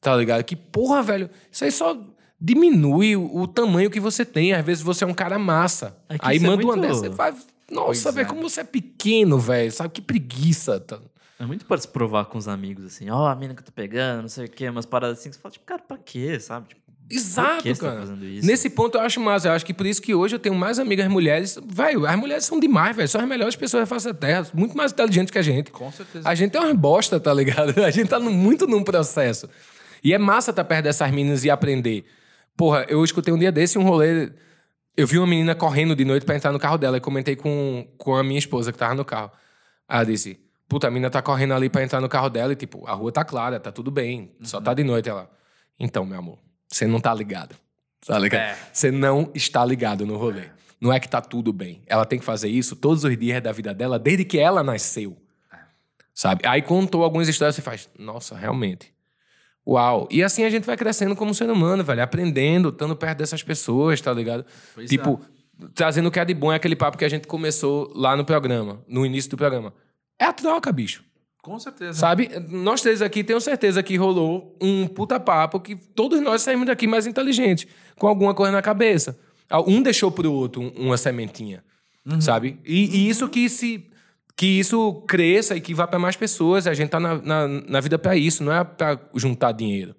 tá ligado? Que, porra, velho, isso aí só diminui o, o tamanho que você tem. Às vezes você é um cara massa. É aí manda é muito... uma dessa, você vai nossa, velho, é. como você é pequeno, velho. Sabe que preguiça. Tá? É muito para se provar com os amigos, assim. Ó, oh, a mina que eu tô pegando, não sei o quê. Umas paradas assim. Você fala, tipo, cara, pra quê, sabe? Tipo, Exato, que cara. Tá Nesse ponto eu acho massa. Eu acho que por isso que hoje eu tenho mais amigas mulheres. Velho, as mulheres são demais, velho. São as melhores pessoas da face da terra. Muito mais inteligentes que a gente. Com certeza. A gente é uma bosta, tá ligado? A gente tá muito num processo. E é massa estar tá perto dessas meninas e aprender. Porra, eu escutei um dia desse um rolê eu vi uma menina correndo de noite para entrar no carro dela e comentei com, com a minha esposa que tava no carro. Ela disse: Puta, a menina tá correndo ali para entrar no carro dela e, tipo, a rua tá clara, tá tudo bem, uhum. só tá de noite. Ela: Então, meu amor, você não tá ligado. Tá ligado? É. Você não está ligado no rolê. Não é que tá tudo bem. Ela tem que fazer isso todos os dias da vida dela, desde que ela nasceu. É. Sabe? Aí contou algumas histórias e faz: Nossa, realmente. Uau. E assim a gente vai crescendo como ser humano, velho. Aprendendo, estando perto dessas pessoas, tá ligado? Pois tipo, é. trazendo o que é de bom é aquele papo que a gente começou lá no programa, no início do programa. É a troca, bicho. Com certeza. Sabe? Nós três aqui tenho certeza que rolou um puta papo que todos nós saímos daqui mais inteligentes, com alguma coisa na cabeça. Um deixou pro outro uma sementinha, uhum. sabe? E, e, isso que se que isso cresça e que vá para mais pessoas. A gente tá na, na, na vida para isso, não é para juntar dinheiro.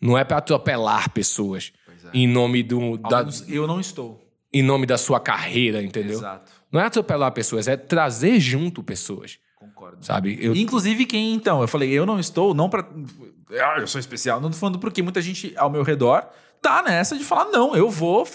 Não é para atropelar pessoas é. em nome do. Da, eu não estou. Em nome da sua carreira, entendeu? Exato. Não é atropelar pessoas, é trazer junto pessoas. Concordo. Sabe? Eu... Inclusive, quem então? Eu falei, eu não estou, não para. Ah, eu sou especial. Não tô falando porque muita gente ao meu redor tá nessa de falar, não, eu vou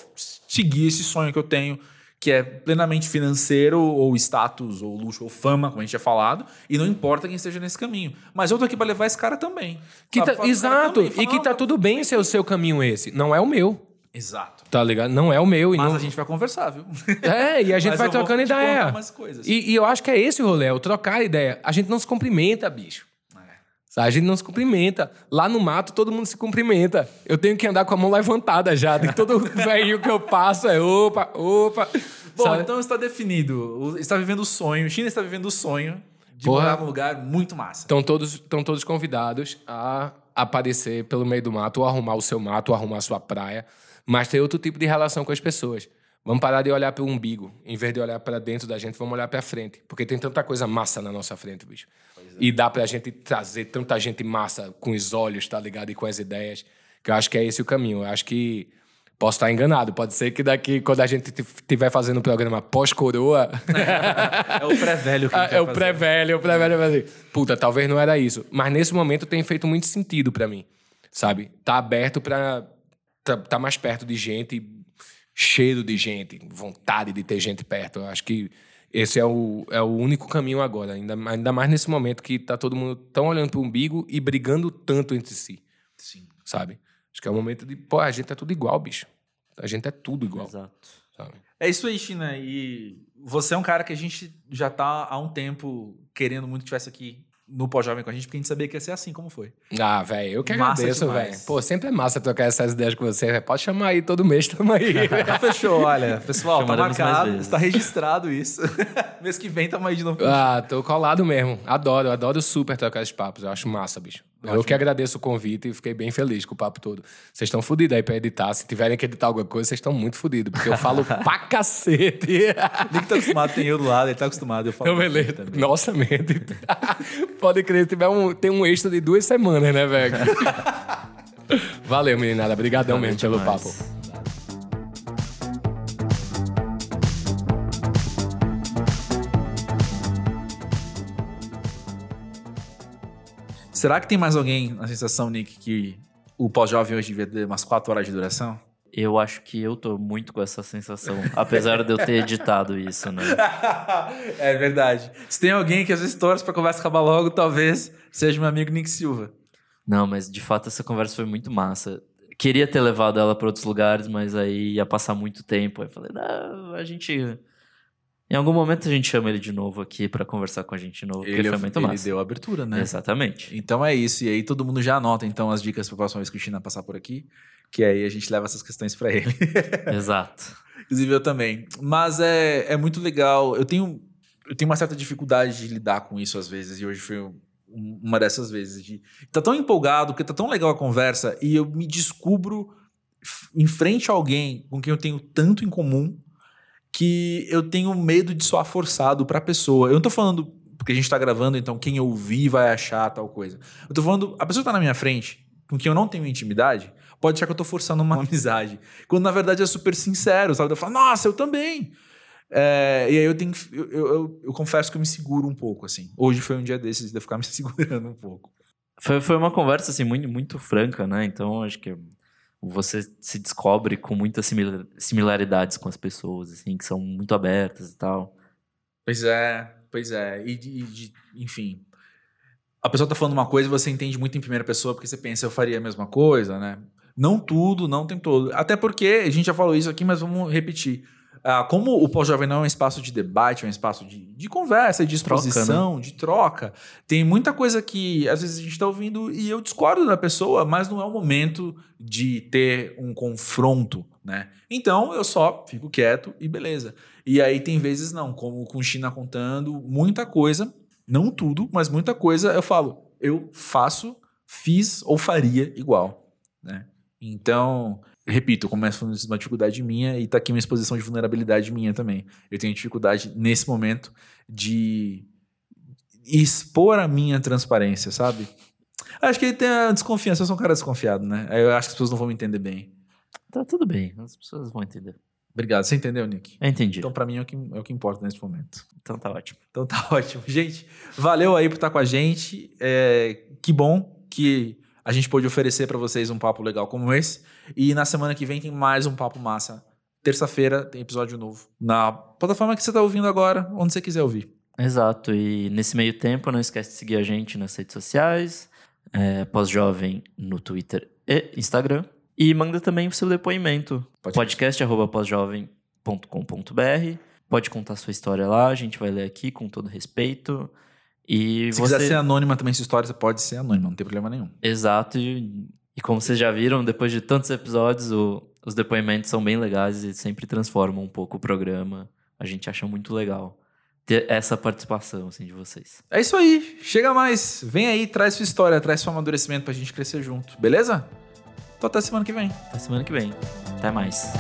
seguir esse sonho que eu tenho que é plenamente financeiro, ou status, ou luxo, ou fama, como a gente tinha falado, e não importa quem esteja nesse caminho. Mas eu tô aqui para levar esse cara também. Que tá, exato, também, e que tá tudo bem ser o seu caminho esse. Não é o meu. Exato. Tá ligado? Não é o meu. Mas não... a gente vai conversar, viu? É, e a gente vai trocando ideia. E, e, eu acho que é esse o rolê, é o trocar ideia. A gente não se cumprimenta, bicho. A gente não se cumprimenta. Lá no mato, todo mundo se cumprimenta. Eu tenho que andar com a mão levantada já. Todo velho que eu passo é opa, opa. Bom, sabe? então está definido. Está vivendo o sonho. China está vivendo o sonho de Porra. morar num lugar muito massa. Estão todos, estão todos convidados a aparecer pelo meio do mato, ou arrumar o seu mato, ou arrumar a sua praia. Mas ter outro tipo de relação com as pessoas. Vamos parar de olhar para o umbigo. Em vez de olhar para dentro da gente, vamos olhar para frente. Porque tem tanta coisa massa na nossa frente, bicho. É. E dá para a gente trazer tanta gente massa com os olhos, tá ligado? E com as ideias. Que eu acho que é esse o caminho. Eu acho que Posso estar enganado. Pode ser que daqui, quando a gente estiver fazendo o programa pós-coroa. é o pré-velho que a gente É vai o pré-velho, o pré-velho vai dizer, puta, talvez não era isso. Mas nesse momento tem feito muito sentido pra mim, sabe? Tá aberto pra tá, tá mais perto de gente, cheiro de gente, vontade de ter gente perto. Eu acho que esse é o, é o único caminho agora, ainda, ainda mais nesse momento que tá todo mundo tão olhando pro umbigo e brigando tanto entre si, Sim. sabe? Acho que é o momento de, pô, a gente é tudo igual, bicho. A gente é tudo igual, Exato. sabe? É isso aí, China. E você é um cara que a gente já tá há um tempo querendo muito que estivesse aqui no pós-jovem com a gente, porque a gente sabia que ia ser assim como foi. Ah, velho, eu que Massa agradeço, velho. Pô, sempre é massa trocar essas ideias com você, velho. Pode chamar aí todo mês, tamo aí. Fechou, olha. Pessoal, tá Chamaremos marcado, está registrado isso. Mês que vem tamo aí de novo. ah, tô colado mesmo. Adoro, adoro super trocar esses papos. Eu acho massa, bicho. Eu Ótimo. que agradeço o convite e fiquei bem feliz com o papo todo. Vocês estão fodidos aí pra editar. Se tiverem que editar alguma coisa, vocês estão muito fodidos, porque eu falo pra cacete. Nick tá acostumado, tem eu do lado, ele tá acostumado. Eu falo Então, beleza. também. Nossa, mente. Pode crer, tiver um, tem um extra de duas semanas, né, velho? Valeu, meninada. Obrigadão mesmo pelo papo. Será que tem mais alguém na sensação, Nick, que o pós-jovem hoje devia ter umas 4 horas de duração? Eu acho que eu tô muito com essa sensação, apesar de eu ter editado isso, né? é verdade. Se tem alguém que às vezes torce pra conversa acabar logo, talvez seja meu amigo Nick Silva. Não, mas de fato essa conversa foi muito massa. Queria ter levado ela para outros lugares, mas aí ia passar muito tempo. Aí eu falei, não, a gente. Em algum momento a gente chama ele de novo aqui para conversar com a gente de novo, porque foi muito ele massa. deu a abertura, né? Exatamente. Então é isso. E aí todo mundo já anota então as dicas pra próxima vez que o China passar por aqui, que aí a gente leva essas questões pra ele. Exato. Inclusive eu também. Mas é, é muito legal. Eu tenho, eu tenho uma certa dificuldade de lidar com isso às vezes, e hoje foi um- uma dessas vezes. De, tá tão empolgado, porque tá tão legal a conversa, e eu me descubro em frente a alguém com quem eu tenho tanto em comum que eu tenho medo de soar forçado pra pessoa. Eu não tô falando porque a gente tá gravando, então quem ouvir vai achar tal coisa. Eu tô falando, a pessoa que tá na minha frente, com quem eu não tenho intimidade, pode achar que eu tô forçando uma amizade. Quando na verdade é super sincero, sabe? Eu falo, nossa, eu também. É, e aí eu tenho eu, eu- eu confesso que eu me seguro um pouco, assim. Hoje foi um dia desses de eu ficar me segurando um pouco. Foi, foi uma conversa assim muito, muito franca, né? Então acho que você se descobre com muitas simila- similaridades com as pessoas, assim, que são muito abertas e tal. Pois é, pois é. E, de- de- enfim. A pessoa tá falando uma coisa e você entende muito em primeira pessoa porque você pensa, eu faria a mesma coisa, né? Não tudo, não tem todo. Até porque, a gente já falou isso aqui, mas vamos repetir. Ah, como o pós-jovem não é um espaço de debate, é um espaço de, de conversa, de Troca, né? exposição, de troca, tem muita coisa que às vezes a gente tá ouvindo e eu discordo da pessoa, mas não é o momento de ter um confronto, né? Então eu só fico quieto e beleza. E aí tem vezes não, como com China contando, muita coisa, não tudo, mas muita coisa eu falo, eu faço, fiz ou faria igual, né? Então, repito, começo falando isso uma dificuldade minha e tá aqui uma exposição de vulnerabilidade minha também. Eu tenho dificuldade nesse momento de expor a minha transparência, sabe? Acho que ele tem a desconfiança, eu sou um cara desconfiado, né? Eu acho que as pessoas não vão me entender bem. Tá tudo bem, as pessoas vão entender. Obrigado, você entendeu, Nick? Eu entendi. Então, pra mim, é o que, é o que importa nesse momento. Então tá ótimo. Então tá ótimo. Gente, valeu aí por estar com a gente. É, que bom que a gente pôde oferecer pra vocês um papo legal como esse. E na semana que vem tem mais um papo massa. Terça-feira tem episódio novo. Na plataforma que você tá ouvindo agora, onde você quiser ouvir. Exato. E nesse meio tempo, não esquece de seguir a gente nas redes sociais, é, pós-jovem no Twitter e Instagram. E manda também o seu depoimento. Podcast.pós-jovem.com.br Pode contar sua história lá, a gente vai ler aqui com todo respeito. E Se você... quiser ser anônima também sua história, você pode ser anônima, não tem problema nenhum. Exato. E, e como vocês já viram, depois de tantos episódios, o- os depoimentos são bem legais e sempre transformam um pouco o programa. A gente acha muito legal ter essa participação assim, de vocês. É isso aí. Chega mais. Vem aí, traz sua história, traz seu amadurecimento pra gente crescer junto. Beleza? Então até semana que vem. Até semana que vem. Até mais.